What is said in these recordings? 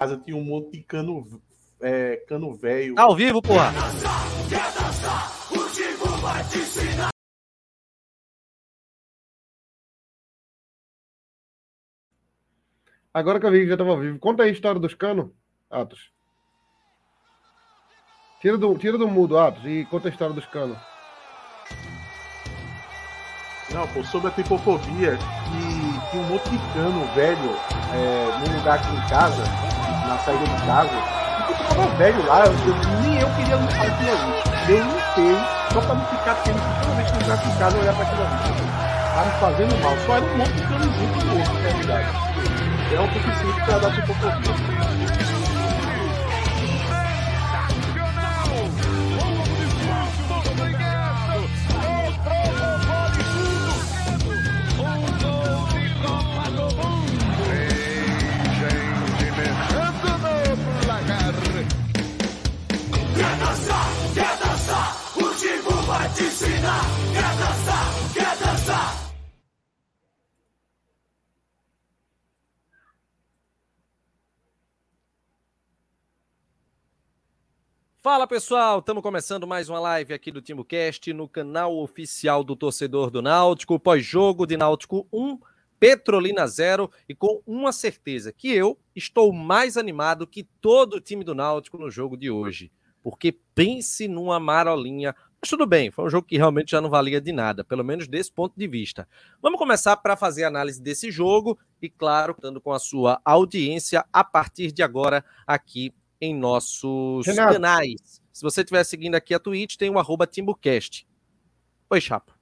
casa tinha um monte de cano, é, cano velho. Tá ao vivo, porra! Agora que eu vi que já estava ao vivo, conta aí a história dos canos, Atos. Tira do, tira do mudo, Atos, e conta a história dos canos. Não, pô, sobre a tripofobia, que tinha um monte de cano velho é, num lugar aqui em casa, na saída de casa, e que tava velho lá, eu, eu- nem eu queria limpar aquilo ali. Eu limpei, só pra não ficar tendo que toda vez que eu entrar em casa eu olhar pra aquilo ali. Tava fazendo mal, só era um monte de cano junto morto, na realidade. É o suficiente pra dar tripofobia. Fala pessoal, estamos começando mais uma live aqui do TimbuCast no canal oficial do torcedor do Náutico, pós-jogo de Náutico 1, Petrolina 0 e com uma certeza que eu estou mais animado que todo o time do Náutico no jogo de hoje, porque pense numa marolinha. Mas tudo bem, foi um jogo que realmente já não valia de nada, pelo menos desse ponto de vista. Vamos começar para fazer a análise desse jogo e, claro, contando com a sua audiência a partir de agora aqui em nossos Renato. canais. Se você estiver seguindo aqui a Twitch, tem o arroba TimbuCast. Oi, Chapa.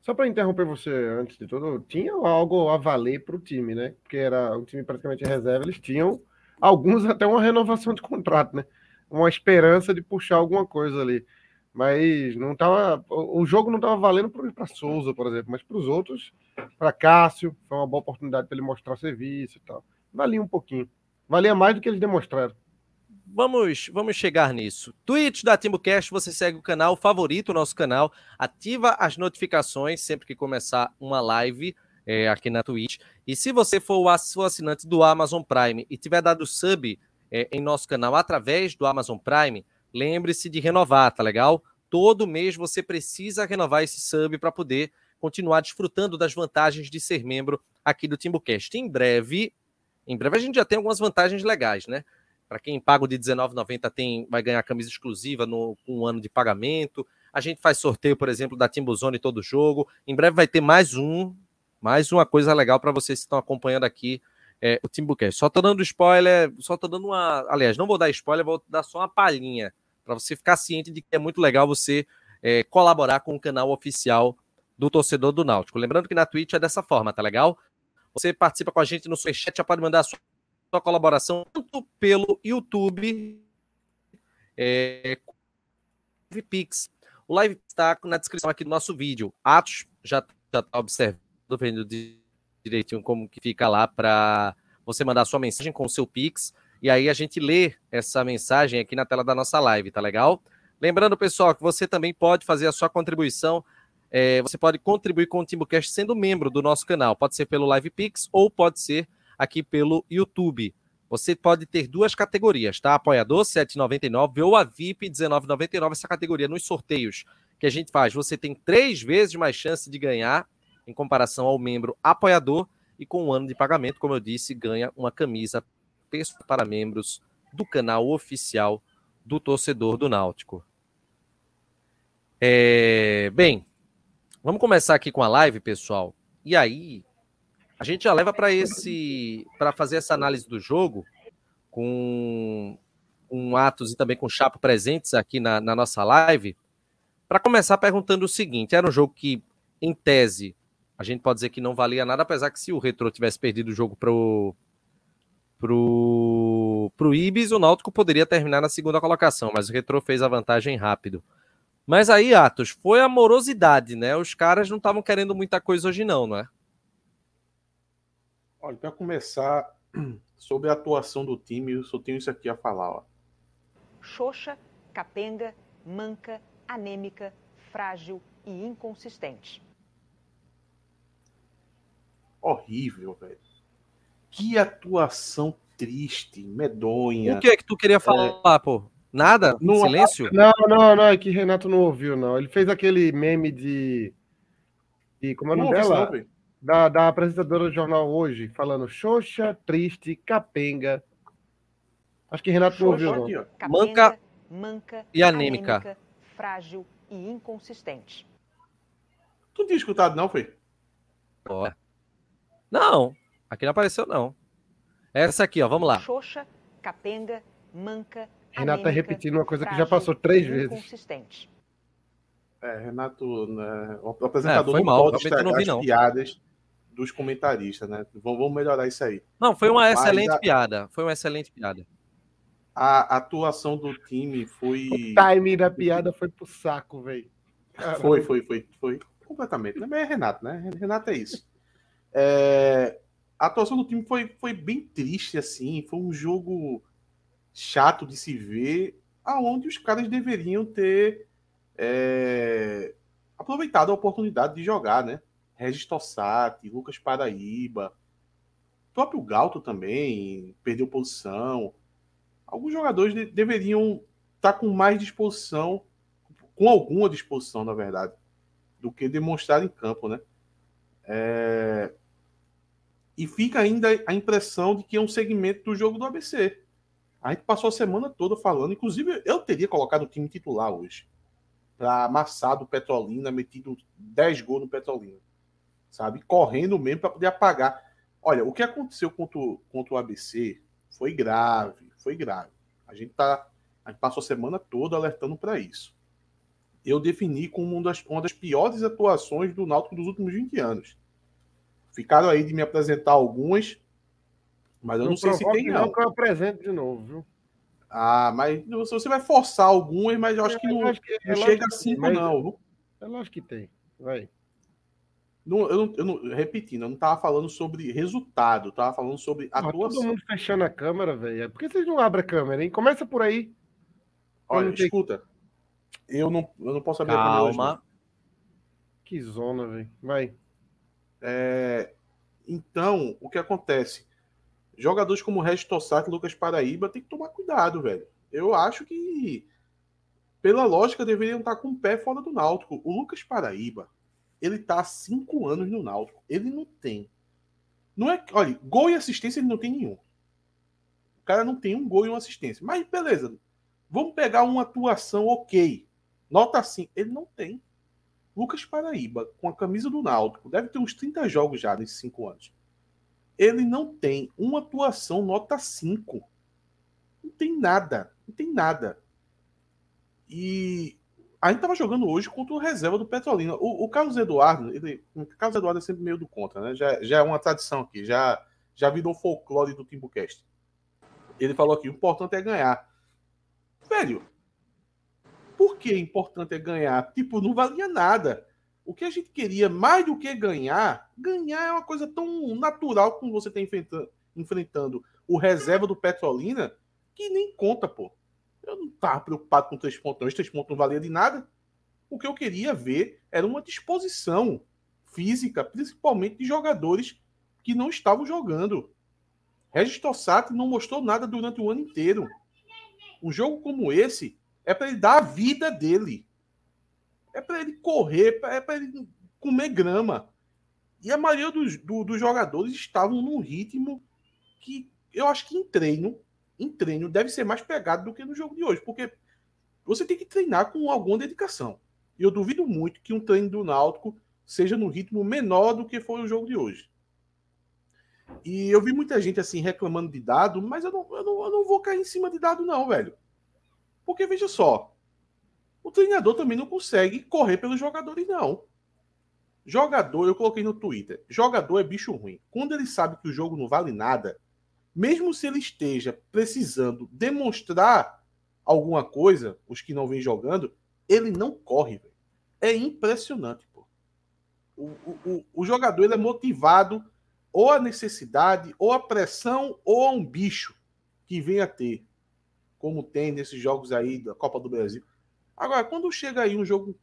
Só para interromper você antes de tudo, tinha algo a valer para o time, né? Porque era um time praticamente reserva, eles tinham alguns até uma renovação de contrato, né? Uma esperança de puxar alguma coisa ali. Mas não tava, o jogo não estava valendo para Souza, por exemplo, mas para os outros, para Cássio, foi uma boa oportunidade para ele mostrar serviço e tal. Valia um pouquinho. Valia mais do que eles demonstraram. Vamos, vamos chegar nisso. Twitch da TimbuCast, você segue o canal, favorita o nosso canal, ativa as notificações sempre que começar uma live é, aqui na Twitch. E se você for o assinante do Amazon Prime e tiver dado sub é, em nosso canal através do Amazon Prime, lembre-se de renovar, tá legal? Todo mês você precisa renovar esse sub para poder continuar desfrutando das vantagens de ser membro aqui do TimbuCast. Em breve, em breve a gente já tem algumas vantagens legais, né? Para quem paga o de R$19,90 tem, vai ganhar camisa exclusiva no, com um ano de pagamento. A gente faz sorteio, por exemplo, da Timbuzone todo jogo. Em breve vai ter mais um, mais uma coisa legal para vocês que estão acompanhando aqui é, o Timbucast. Só tô dando spoiler, só tô dando uma. Aliás, não vou dar spoiler, vou dar só uma palhinha para você ficar ciente de que é muito legal você é, colaborar com o canal oficial do torcedor do Náutico. Lembrando que na Twitch é dessa forma, tá legal? Você participa com a gente no Superchat, já pode mandar a sua sua colaboração tanto pelo YouTube é, Live Pix. O Live está na descrição aqui do nosso vídeo. Atos já está observando, vendo di- direitinho como que fica lá para você mandar sua mensagem com o seu Pix. E aí a gente lê essa mensagem aqui na tela da nossa live, tá legal? Lembrando, pessoal, que você também pode fazer a sua contribuição. é, você pode contribuir com o Timbucast sendo membro do nosso canal. Pode ser pelo Live Pix ou pode ser aqui pelo YouTube. Você pode ter duas categorias, tá? Apoiador 7,99 ou a VIP 19,99, essa categoria nos sorteios que a gente faz. Você tem três vezes mais chance de ganhar em comparação ao membro apoiador e com um ano de pagamento, como eu disse, ganha uma camisa pessoal para membros do canal oficial do torcedor do Náutico. É, bem, vamos começar aqui com a live, pessoal. E aí, a gente já leva para esse para fazer essa análise do jogo com, com Atos e também com Chapo presentes aqui na, na nossa live. Para começar perguntando o seguinte: era um jogo que, em tese, a gente pode dizer que não valia nada, apesar que se o Retro tivesse perdido o jogo pro pro pro Ibis, o Náutico poderia terminar na segunda colocação, mas o Retro fez a vantagem rápido. Mas aí, Atos, foi amorosidade, né? Os caras não estavam querendo muita coisa hoje não, não é? Olha, para começar, sobre a atuação do time, eu só tenho isso aqui a falar. Ó. xoxa, capenga, manca, anêmica, frágil e inconsistente. Horrível, velho. Que atuação triste, medonha. O que é que tu queria falar, pô? Nada? Não- Silêncio? Não, não, não, é que Renato não ouviu, não. Ele fez aquele meme de. de como é o Não nome dela? não, da, da apresentadora do jornal hoje, falando Xoxa, triste, capenga. Acho que Renato não ouviu, Xoxa não. aqui, ó. Capenga, Manca manca, e anêmica. frágil e inconsistente. Tu não tinha escutado, não, foi? Ó. Não, aqui não apareceu, não. Essa aqui, ó, vamos lá. Xoxa, capenga, manca, Renato tá anêmica, repetindo uma coisa que já passou três vezes. É, Renato, né, o apresentador É, foi não mal, pode não estragar vi, as não. piadas dos comentaristas, né? Vamos, vamos melhorar isso aí. Não, foi uma Mas excelente a- piada. Foi uma excelente piada. A atuação do time foi. O timing da piada foi pro saco, velho. Foi, foi, foi, foi. Completamente. Mas é Renato, né? Renato é isso. É, A atuação do time foi, foi bem triste, assim. Foi um jogo chato de se ver, aonde os caras deveriam ter é, aproveitado a oportunidade de jogar, né? Regis Tossati, Lucas Paraíba, próprio Galto também perdeu posição. Alguns jogadores de- deveriam estar com mais disposição, com alguma disposição, na verdade, do que demonstrar em campo, né? É, E fica ainda a impressão de que é um segmento do jogo do ABC. A gente passou a semana toda falando, inclusive eu teria colocado o time titular hoje para amassar do Petrolina, metido 10 gols no Petrolina, sabe? Correndo mesmo para poder apagar. Olha, o que aconteceu contra o, contra o ABC foi grave, foi grave. A gente tá, a gente passou a semana toda alertando para isso. Eu defini como uma das, uma das piores atuações do Náutico dos últimos 20 anos. Ficaram aí de me apresentar algumas, mas eu não, sei se tem não, não. que eu apresento de novo, viu? Ah, mas você vai forçar algumas, mas eu acho que não, Eu acho que- é não lógico chega a tem, cinco, mas- não. viu? É lógico que tem. Vai. Não, eu não, eu não- repetindo, eu não estava falando sobre resultado, eu tava falando sobre Ah, todo atuação. mundo fechando a câmera, velho. Por que vocês não abrem a câmera, hein? Começa por aí. Olha, não tem- escuta, eu não, eu não posso abrir a câmera não. Calma. Que zona, velho. Vai. É, então, o que acontece? Jogadores como Regis Tossati e Lucas Paraíba tem que tomar cuidado, velho. Eu acho que, pela lógica, deveriam estar com o pé fora do Náutico. O Lucas Paraíba, ele tá há cinco anos no Náutico. Ele não tem. Não é. Olha, gol e assistência ele não tem nenhum. O cara não tem um gol e uma assistência. Mas beleza. Vamos pegar uma atuação ok. Nota 5. Ele não tem. Lucas Paraíba, com a camisa do Náutico, deve ter uns 30 jogos já nesses cinco anos. Ele não tem uma atuação nota 5. Não tem nada. Não tem nada. E a gente tava jogando hoje contra o reserva do Petrolina. O, o Carlos Eduardo, ele, o Carlos Eduardo é sempre meio do contra, né? Já, já é uma tradição aqui, já, já virou folclore do Timbucast. Ele falou aqui: o importante é ganhar. Velho, por que importante é ganhar? Tipo, não valia nada. O que a gente queria, mais do que ganhar, ganhar é uma coisa tão natural como você está enfrentando, enfrentando o reserva do Petrolina, que nem conta, pô. Eu não estava preocupado com três pontos, não. Os três pontos não valia de nada. O que eu queria ver era uma disposição física, principalmente de jogadores que não estavam jogando. Regis Tossati não mostrou nada durante o ano inteiro. Um jogo como esse é para ele dar a vida dele. É para ele correr, é para ele comer grama. E a maioria dos, do- dos jogadores estavam num ritmo que eu acho que em treino, em treino deve ser mais pegado do que no jogo de hoje, porque você tem que treinar com alguma dedicação. E eu duvido muito que um treino do Náutico seja no ritmo menor do que foi o jogo de hoje. E eu vi muita gente assim reclamando de dado, mas eu não, eu não, eu não vou cair em cima de dado, não, velho. Porque veja só, o treinador também não consegue correr pelos jogadores, não. Jogador, eu coloquei no Twitter, jogador é bicho ruim. Quando ele sabe que o jogo não vale nada, mesmo se ele esteja precisando demonstrar alguma coisa, os que não vêm jogando, ele não corre, velho. É impressionante, pô. O, o, o, jogador ele é motivado ou a necessidade, ou a pressão, ou a um bicho que vem a ter, como tem nesses jogos aí da Copa do Brasil. Agora, quando chega aí um jogo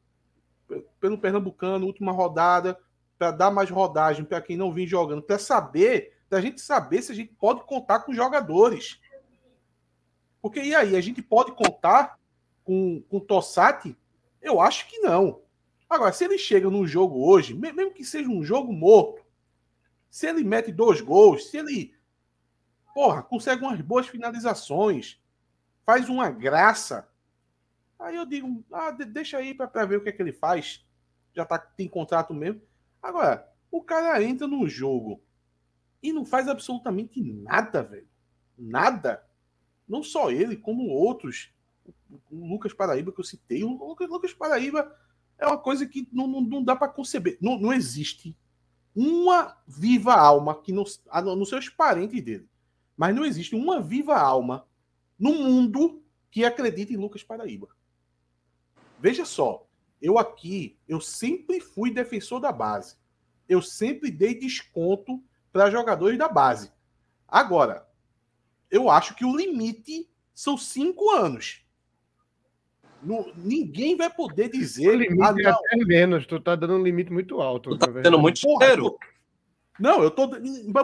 pelo Pernambucano, última rodada, para dar mais rodagem para quem não vem jogando, para saber da gente saber se a gente pode contar com jogadores. Porque e aí, a gente pode contar com, com o Tossati? Eu acho que não. Agora, se ele chega num jogo hoje, mesmo que seja um jogo morto, se ele mete dois gols, se ele, porra, consegue umas boas finalizações, faz uma graça, aí eu digo, ah, deixa aí para ver o que é que ele faz. Já tá, tem contrato mesmo. Agora, o cara entra no jogo e não faz absolutamente nada, velho. Nada. Não só ele, como outros. O Lucas Paraíba que eu citei. O Lucas Paraíba é uma coisa que não, não, não dá para conceber. Não, não existe uma viva alma que não, nos seus parentes dele. Mas não existe uma viva alma no mundo que acredite em Lucas Paraíba. Veja só, eu aqui, eu sempre fui defensor da base. Eu sempre dei desconto para jogadores da base. Agora, eu acho que o limite são cinco anos. No, ninguém vai poder dizer. O limite ah, é até menos, tu tá dando um limite muito alto. Tu tá tendo muito dinheiro. Não, eu tô.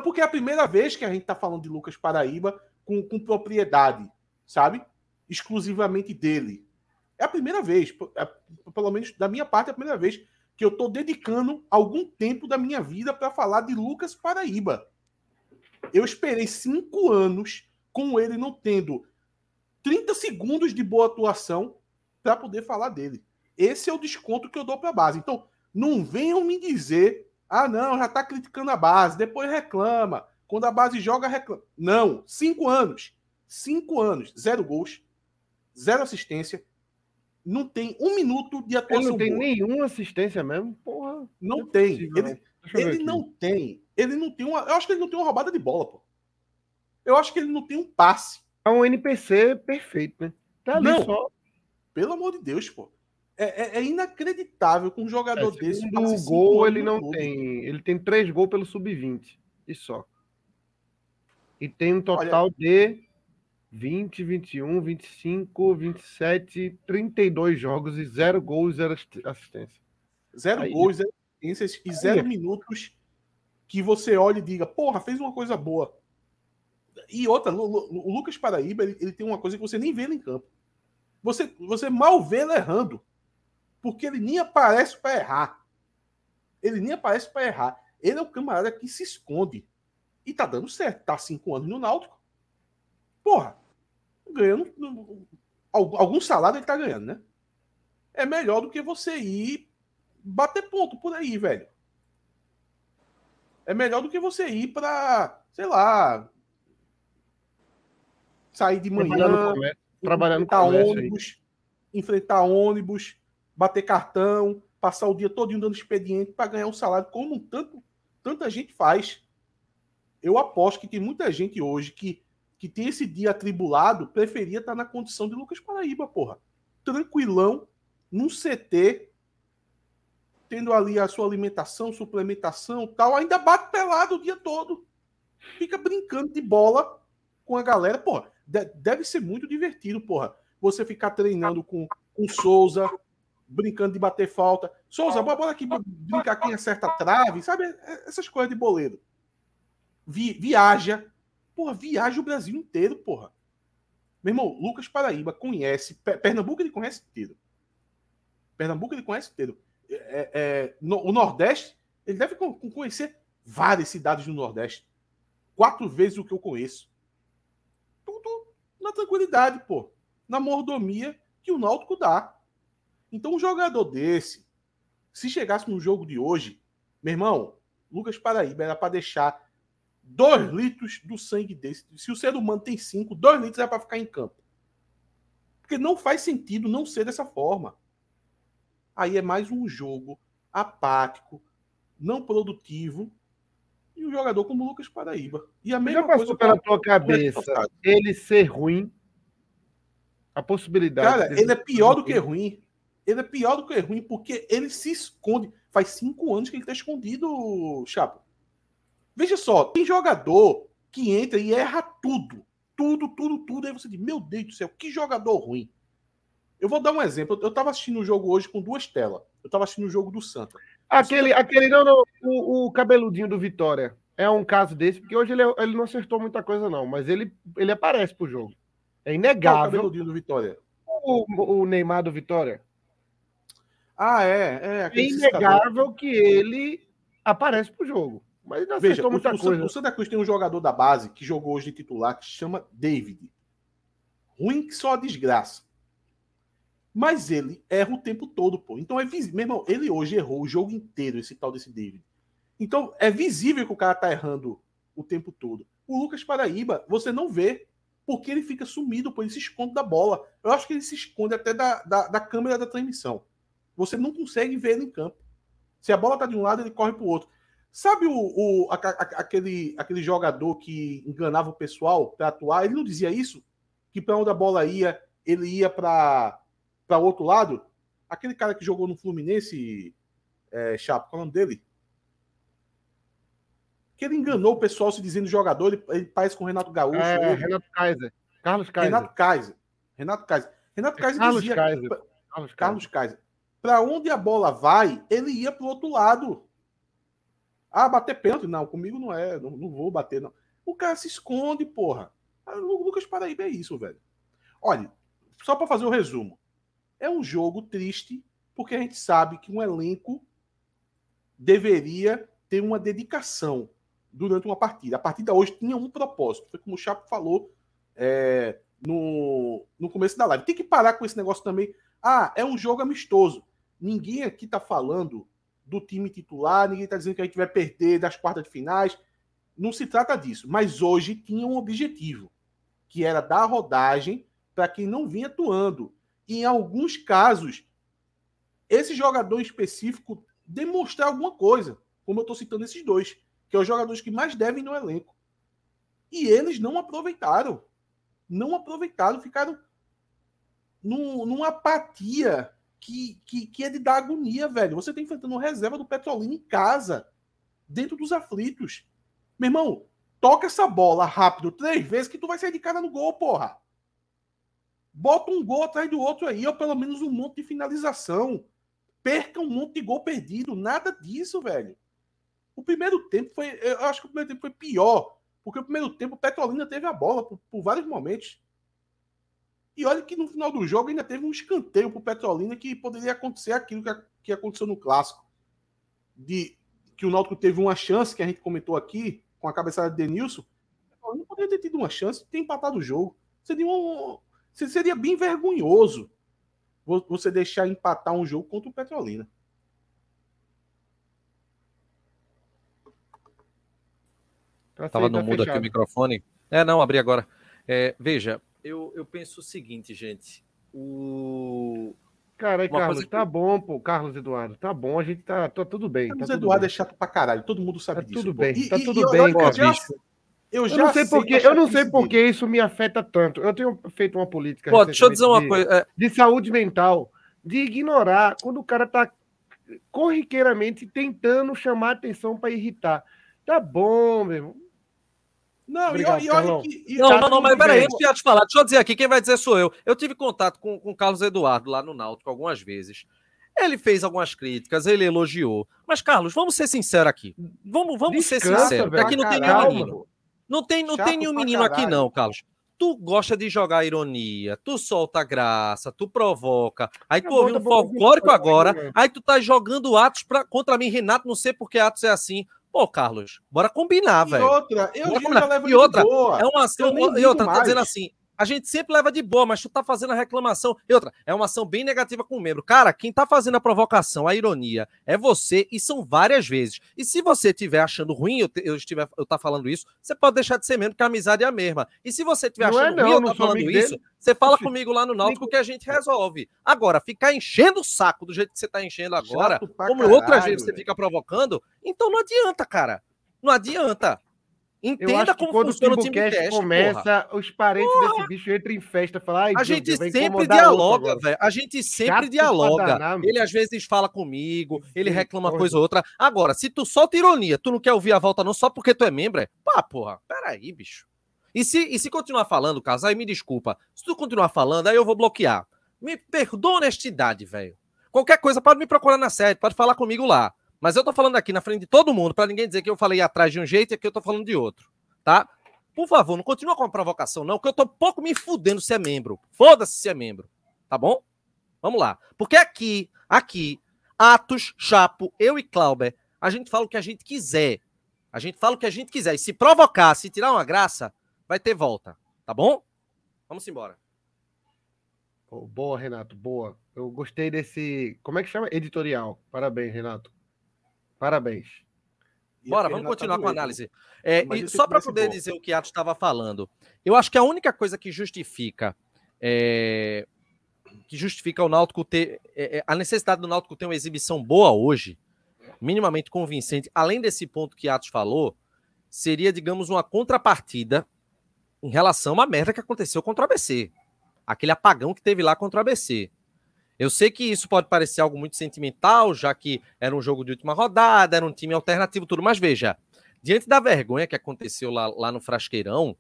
Porque é a primeira vez que a gente tá falando de Lucas Paraíba com, com propriedade, sabe? Exclusivamente dele. É a primeira vez, é, pelo menos da minha parte, é a primeira vez que eu tô dedicando algum tempo da minha vida para falar de Lucas Paraíba. Eu esperei cinco anos com ele não tendo 30 segundos de boa atuação para poder falar dele. Esse é o desconto que eu dou para a base. Então, não venham me dizer, ah, não, já está criticando a base, depois reclama. Quando a base joga, reclama. Não, cinco anos. Cinco anos, zero gols, zero assistência. Não tem um minuto de atuação. Ele não tem boa. nenhuma assistência mesmo? Porra. Não, não é tem. Ele ele não tem. Ele não tem uma. Eu acho que ele não tem uma roubada de bola, pô. Eu acho que ele não tem um passe. É um NPC perfeito, né? Tá ali não. só pelo amor de Deus, pô. É, é, é inacreditável com um jogador é, desse. O gol ele não tem. Ele tem três gols pelo sub-20. E só. E tem um total Olha, de 20, 21, 25, 27, 32 jogos e zero gols e zero assistência. Zero Aí, gols, zero assistências e zero é. minutos que você olha e diga, porra, fez uma coisa boa. E outra, o Lucas Paraíba, ele, ele tem uma coisa que você nem vê ele em campo. Você, você mal vê ele errando. Porque ele nem aparece para errar. Ele nem aparece para errar. Ele é o camarada que se esconde. E tá dando certo. Tá cinco anos no Náutico. Porra. Ganhando. Algum salário ele tá ganhando, né? É melhor do que você ir bater ponto por aí, velho. É melhor do que você ir para, sei lá, sair de manhã, trabalhando enfrentar ônibus, aí. enfrentar ônibus, bater cartão, passar o dia todo dando expediente para ganhar um salário, como tanto, tanta gente faz. Eu aposto que tem muita gente hoje que, que tem esse dia atribulado, preferia estar na condição de Lucas Paraíba, porra. Tranquilão, num CT, tendo ali a sua alimentação, suplementação tal, ainda bate pelado o dia todo. Fica brincando de bola com a galera. Porra, deve ser muito divertido, porra. Você ficar treinando com, com Souza, brincando de bater falta. Souza, bora aqui brincar quem acerta a trave, sabe? Essas coisas de boleiro. Vi, viaja. Porra, viaja o Brasil inteiro, porra. Meu irmão, Lucas Paraíba conhece. Pernambuco ele conhece inteiro. Pernambuco ele conhece inteiro. É, é, no, o Nordeste, ele deve conhecer várias cidades do Nordeste. Quatro vezes o que eu conheço tudo na tranquilidade, pô. Na mordomia que o Náutico dá. Então, um jogador desse, se chegasse no jogo de hoje, meu irmão, Lucas Paraíba era para deixar dois litros do sangue desse. Se o ser humano tem cinco, dois litros é para ficar em campo. Porque não faz sentido não ser dessa forma. Aí é mais um jogo apático, não produtivo, e um jogador como o Lucas Paraíba. E a mesma Já passou coisa pela tua cabeça ele ser ruim? A possibilidade. Cara, ele é pior do que ruim. Ele é pior do que ruim porque ele se esconde. Faz cinco anos que ele está escondido, Chapo. Veja só, tem jogador que entra e erra tudo. Tudo, tudo, tudo. Aí você diz, meu Deus do céu, que jogador ruim. Eu vou dar um exemplo. Eu estava assistindo o um jogo hoje com duas telas. Eu estava assistindo o um jogo do Santa. Aquele, aquele não, não o, o, cabeludinho do Vitória. é um caso desse, porque hoje ele, ele não acertou muita coisa, não, mas ele, ele aparece pro jogo. É Qual o inegável. cabeludinho do Vitória? O, o Neymar do Vitória. Ah, é, é. É inegável que ele aparece pro jogo. Mas ele Veja, muita o, coisa. o Santa Cruz tem um jogador da base que jogou hoje de titular que se chama David. Ruim que só a desgraça. Mas ele erra o tempo todo, pô. Então é visível. Meu irmão, ele hoje errou o jogo inteiro, esse tal desse David. Então é visível que o cara tá errando o tempo todo. O Lucas Paraíba, você não vê, porque ele fica sumido, pô. Ele se esconde da bola. Eu acho que ele se esconde até da, da, da câmera da transmissão. Você não consegue ver ele em campo. Se a bola tá de um lado, ele corre pro outro. Sabe o, o- a- a- aquele, aquele jogador que enganava o pessoal para atuar? Ele não dizia isso? Que para onde a bola ia, ele ia para o outro lado? Aquele cara que jogou no Fluminense, é, Chapo, qual é o nome dele? Que ele enganou o pessoal se dizendo jogador, ele, ele parece com o Renato Gaúcho. É, ele- Renato Kaiser. Carlos Kaiser. Renato Kaiser. Renato Kaiser. Renato Kaiser Carlos dizia. Kaiser. Carlos Carlos Kaiser. Para onde a bola vai, ele ia para o outro lado. Ah, bater pênalti? Não, comigo não é. Não, não vou bater, não. O cara se esconde, porra. Ah, O Lucas Paraíba é isso, velho. Olha, só para fazer o resumo. É um jogo triste, porque a gente sabe que um elenco deveria ter uma dedicação durante uma partida. A partida hoje tinha um propósito. Foi como o Chapo falou é, no, no começo da live. Tem que parar com esse negócio também. Ah, é um jogo amistoso. Ninguém aqui tá falando do time titular, ninguém tá dizendo que a gente vai perder das quartas de finais. Não se trata disso. Mas hoje tinha um objetivo, que era dar rodagem para quem não vinha atuando. E em alguns casos, esse jogador específico demonstrar alguma coisa, como eu estou citando esses dois, que é os jogadores que mais devem no elenco. E eles não aproveitaram. Não aproveitaram, ficaram num- numa apatia que, que, que é de dar agonia, velho. Você tá enfrentando reserva do Petrolina em casa, dentro dos aflitos. Meu irmão, toca essa bola rápido três vezes que tu vai sair de cara no gol, porra. Bota um gol atrás do outro aí, ou pelo menos um monte de finalização. Perca um monte de gol perdido. Nada disso, velho. O primeiro tempo foi. Eu acho que o primeiro tempo foi pior. Porque o primeiro tempo o Petrolina teve a bola por, por vários momentos. E olha que no final do jogo ainda teve um escanteio pro Petrolina que poderia acontecer aquilo que, a- que aconteceu no clássico. De que o Náutico teve uma chance, que a gente comentou aqui, com a cabeçada de Denilson. O Petrolina poderia ter tido uma chance de ter empatado o jogo. Seria, um, seria bem vergonhoso vo- você deixar empatar um jogo contra o Petrolina. Tá Tava certo, no tá mudo aqui o microfone. É, não, abri agora. É, veja, eu, eu penso o seguinte, gente. O... Cara, aí, Carlos, que- tá bom, pô, Carlos Eduardo. Tá bom, a gente tá, tá tudo bem. Tá Mas tudo Eduardo bem. é chato pra caralho, todo mundo sabe Tá disso. tudo pô. bem, E- tá e- tudo e bem, eu cara. já-. Eu, Eu já não sei sei porque, eu não sei porque isso me afeta tanto. Eu tenho feito uma política Pô, deixa eu dizer uma recentemente coisa. é, de, de saúde mental, de ignorar quando o cara tá corriqueiramente tentando chamar atenção para irritar. Tá bom, meu irmão. Não, Obrigado, e, e olha que. e- Não, Tá não, mas peraí, antes de eu te falar, deixa eu dizer aqui, quem vai dizer sou eu. Eu tive contato com com o Carlos Eduardo lá no Náutico algumas vezes. Ele fez algumas críticas, ele elogiou. Mas, Carlos, vamos ser sinceros aqui. Vamos, vamos ser sinceros, velho. aqui não tem Caralho, nenhum menino. Não tem, não Chato tem nenhum menino aqui, caralho. não, Carlos. Tu gosta de jogar ironia, tu solta graça, tu provoca. Aí tu ouviu um folclórico agora, aí tu tá jogando Atos pra, contra mim, Renato, não sei porque Atos é assim. Pô, Carlos, bora combinar, E velho. outra, eu, Bora eu combinar. levo E de outra, boa. É uma. Eu nem E digo outra, tá mais. dizendo assim. A gente sempre leva de boa, mas tu tá fazendo a reclamação. E outra, é uma ação bem negativa com o membro. Cara, quem tá fazendo a provocação, a ironia, é você, e são várias vezes. E se você estiver achando ruim eu, te- eu estiver eu tá falando isso, você pode deixar de ser membro, porque a amizade é a mesma. E se você estiver Não é achando não, ruim eu tá falando isso, dele. você fala Oxi. comigo lá no Náutico que a gente resolve. Agora, ficar enchendo o saco do jeito que você tá enchendo agora, como caralho, outras vezes você fica provocando, então não adianta, cara. Não adianta. Entenda como quando o funciona o Timbucast Timbucast, porra. começa, os parentes desse bicho entram em festa falam, ai, A gente Deus, sempre dialoga, agora." velho. A gente sempre Chato dialoga. Ele às vezes fala comigo, ele Sim, reclama porra. coisa ou outra. Agora, se tu solta ironia, tu não quer ouvir a volta não só porque tu é membro, é? Pá, porra, peraí, bicho. E se, e se continuar falando, Carlos, aí me desculpa. Se tu continuar falando, aí eu vou bloquear. Me perdoa a honestidade, velho. Qualquer coisa, pode me procurar na sede, pode falar comigo lá. Mas eu tô falando aqui na frente de todo mundo, para ninguém dizer que eu falei atrás de um jeito e que eu tô falando de outro, tá? Por favor, não continua com a provocação, não, que eu tô pouco me fudendo se é membro. Foda-se se é membro, tá bom? Vamos lá. Porque aqui, aqui, Atos, Chapo, eu e Clauber, a gente fala o que a gente quiser. A gente fala o que a gente quiser. E se provocar, se tirar uma graça, vai ter volta, tá bom? Vamos embora. Pô, boa, Renato, boa. Eu gostei desse. Como é que chama? Editorial. Parabéns, Renato. Parabéns. E Bora, vamos continuar com a análise. É, e se só para poder bom. dizer o que Atos estava falando, eu acho que a única coisa que justifica é, que justifica o Náutico ter é, é, a necessidade do Náutico ter uma exibição boa hoje, minimamente convincente, além desse ponto que Atos falou, seria, digamos, uma contrapartida em relação à merda que aconteceu contra o ABC. Aquele apagão que teve lá contra o ABC. Eu sei que isso pode parecer algo muito sentimental, já que era um jogo de última rodada, era um time alternativo, tudo, mas veja, diante da vergonha que aconteceu lá, lá no Frasqueirão,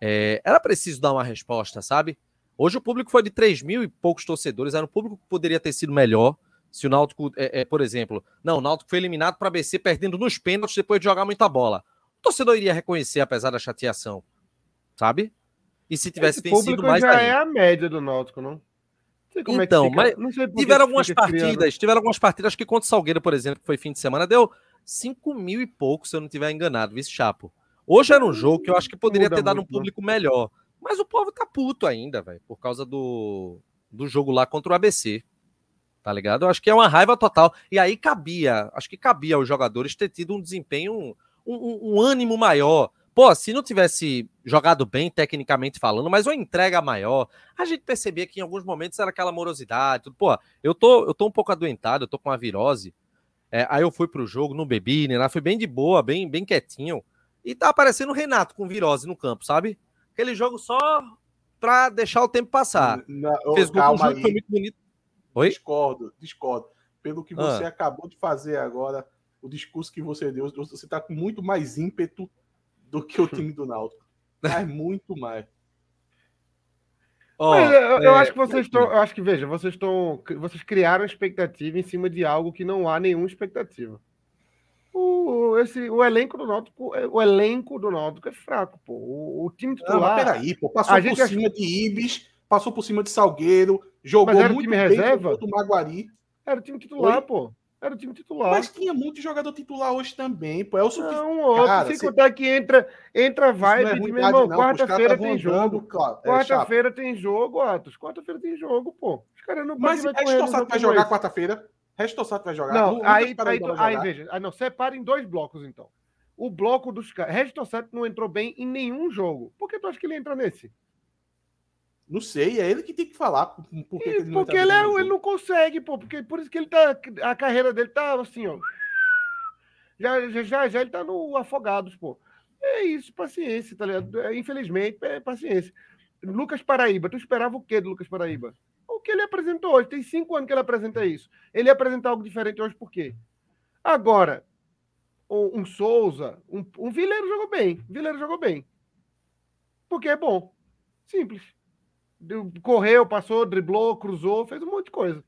é, era preciso dar uma resposta, sabe? Hoje o público foi de 3 mil e poucos torcedores, era um público que poderia ter sido melhor se o Náutico, é, é, por exemplo, não, o Náutico foi eliminado para ABC perdendo nos pênaltis depois de jogar muita bola. O torcedor iria reconhecer, apesar da chateação, sabe? E se tivesse Esse vencido mais já ainda. é a média do Náutico, não? É Então, fica- mas Tiveram algumas fica criando- partidas, tiveram algumas partidas, acho que contra o Salgueiro, por exemplo, que foi fim de semana, deu 5 mil e pouco, se eu não estiver enganado, vice Chapo. Hoje era um jogo que eu acho que poderia muda ter dado um muito, né? público melhor. Mas o povo tá puto ainda, velho, por causa do, do jogo lá contra o ABC. Tá ligado? Eu acho que é uma raiva total. E aí cabia, acho que cabia aos jogadores ter tido um desempenho, um, um- um ânimo maior. Pô, se não tivesse jogado bem, tecnicamente falando, mas uma entrega maior, a gente percebia que em alguns momentos era aquela morosidade, tudo. Pô, eu tô, eu tô um pouco adoentado, eu tô com uma virose. É, aí eu fui pro jogo, não bebi, nem nada, fui bem de boa, bem, bem quietinho. E tá aparecendo o Renato com virose no campo, sabe? Aquele jogo só pra deixar o tempo passar. Ô, Fez gol com um foi muito bonito. Oi? Discordo, discordo. Pelo que Ah. você acabou de fazer agora, o discurso que você deu, você tá com muito mais ímpeto do que o time do Náutico. Mas muito mais. Ó, Mas eu, eu é, acho que vocês estão. Eu acho que, veja, vocês estão. Vocês criaram expectativa em cima de algo que não há nenhuma expectativa. O, esse, o elenco do Náutico, o elenco do Náutico é fraco, pô. O, o time Não, titular. mas peraí, pô. Passou por cima de Ibis, passou por cima de Salgueiro, jogou Mas era o muito time bem reserva? contra o Maguari. Era o time titular, Oi? pô. Era o time titular. Mas tinha muito jogador titular hoje também, pô. É o suficiente. não, outro. Cara, sem se- contar que entra, entra não é vibe de meu irmão. não, Quarta-feira tem jogo. É. Quarta-feira tem jogo, Atos. Quarta-feira tem jogo, pô. Os caras não Mas podem Resto correr no Tossato jogo vai jogar quarta-feira. Resto Tossato vai jogar. Não, Lucas aí, aí, aí, veja. Ah, não, separa em dois blocos, então. O bloco dos caras. Resto Sete não entrou bem em nenhum jogo. Por que tu acha que ele entra nesse? Não sei, é ele que tem que falar. Por, por que ele não porque entra ele, é, ele não consegue, pô. Porque, por isso que ele tá. A carreira dele tá assim, ó. Já, já, já, já ele tá no Afogados, pô. É isso, paciência, tá ligado? É, infelizmente, é paciência. Lucas Paraíba, tu esperava o quê do Lucas Paraíba? O que ele apresentou hoje? Tem cinco anos que ele apresenta isso. Ele ia apresentar algo diferente hoje, por quê? Agora, um, um Souza, um, um Vileiro jogou bem. Vileiro jogou bem. Porque é bom. Simples. Correu, passou, driblou, cruzou, fez um monte de coisa.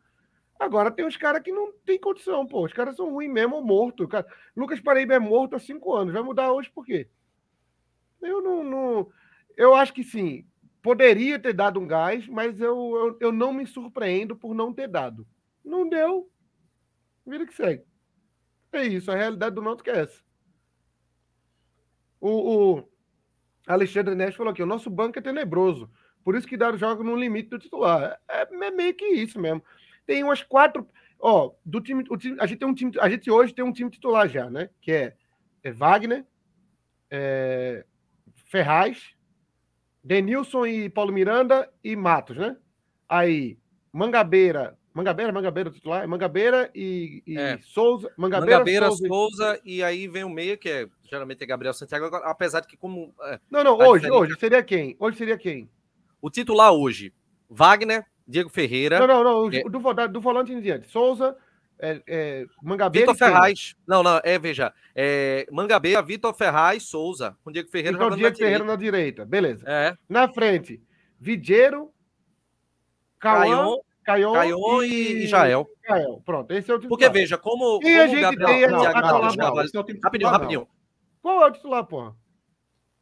Agora tem uns caras que não tem condição, pô. Os caras são ruins mesmo, morto. Cara, Lucas Paraíba é morto há cinco anos. Vai mudar hoje por quê? Eu não, não- Eu acho que sim. Poderia ter dado um gás, mas eu, eu, eu não me surpreendo por não ter dado. Não deu. Vira que segue. É isso. A realidade do Náutico é essa. O, o Alexandre Neves falou aqui: o nosso banco é tenebroso. Por isso que dá joga no limite do titular. É, é meio que isso mesmo. Tem umas quatro. Ó, do time, o time, a gente tem um time. A gente hoje tem um time titular já, né? Que é, é Wagner, é, Ferraz, Denilson e Paulo Miranda e Matos, né? Aí, Mangabeira. Mangabeira, Mangabeira titular? Mangabeira e, e É. Souza. Mangabeira, Mangabeira, Souza. e- Souza, e aí vem o meia, que é, geralmente é Gabriel Santiago, apesar de que como é, Não, não, hoje, diferente. hoje seria quem? Hoje seria quem? O titular hoje, Wagner, Diego Ferreira, Não, não, não. É. Do, do volante em diante. Souza, é, é, Mangabeira. Vitor? Ferraz. Não, não, é, veja, é, Mangabeira, Vitor Ferraz, Souza, com Diego Ferreira Então, Diego na Ferreira direita. na direita. Beleza. É, Na frente, Vidieiro, Cauã Caion, e, e Jael. Jael. Pronto, esse é o time Porque titular. veja, como, E a como gente Gabriel tem a- a não é o time Rapidinho, titular, rapidinho. Qual é o titular, porra?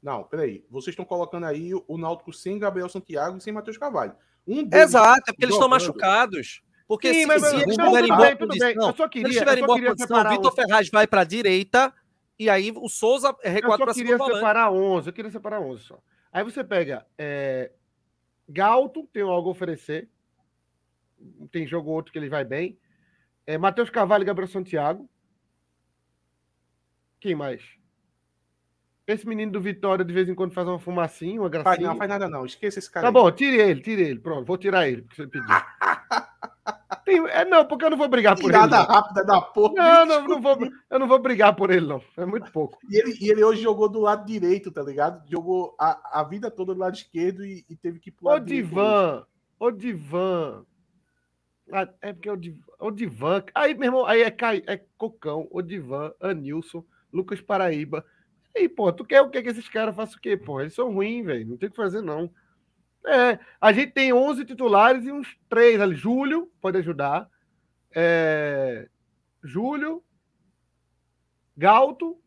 Não, peraí. Vocês estão colocando aí o Náutico sem Gabriel Santiago e sem Matheus Carvalho. Um deles Exato, é porque eles estão machucados. Porque Sim, se, mas- se eles estiverem boa bem, tudo bem. condição, Eu só se queria- eles eu só boa queria condição, o Vitor Ferraz vai para a direita e aí o Souza Eu recuado para queria segundo volante. separar 11. Eu queria separar 11 só. Aí você pega é, Galto, tem algo a oferecer. Tem jogo ou outro que ele vai bem. É, Matheus Carvalho e Gabriel Santiago. Quem mais? Esse menino do Vitória de vez em quando faz uma fumacinha, uma Faz, gracinha. não, faz nada não. Esqueça esse cara. Tá aí. bom, tire ele, tire ele. Pronto, vou tirar ele, porque você pediu. Tem- é, não, porque eu não vou brigar por ele. Tirada Não. rápida da porra. Não, não, não vou, eu não vou brigar por ele, não. É muito pouco. E ele, e ele hoje jogou do lado direito, tá ligado? Jogou a, a vida toda do lado esquerdo e, e teve que pro Ô. Divan, ô Divan. Ah, é porque o Divan, o Divan. Aí, meu irmão, aí é, Cai- é Cocão, o Divan, Anilson, Lucas Paraíba. Aí, pô, tu quer o que que esses caras façam o quê, pô? Eles são ruins, velho. Não tem o que fazer, não. É, a gente tem 11 titulares e uns três ali. Júlio pode ajudar. É, Júlio, Galto,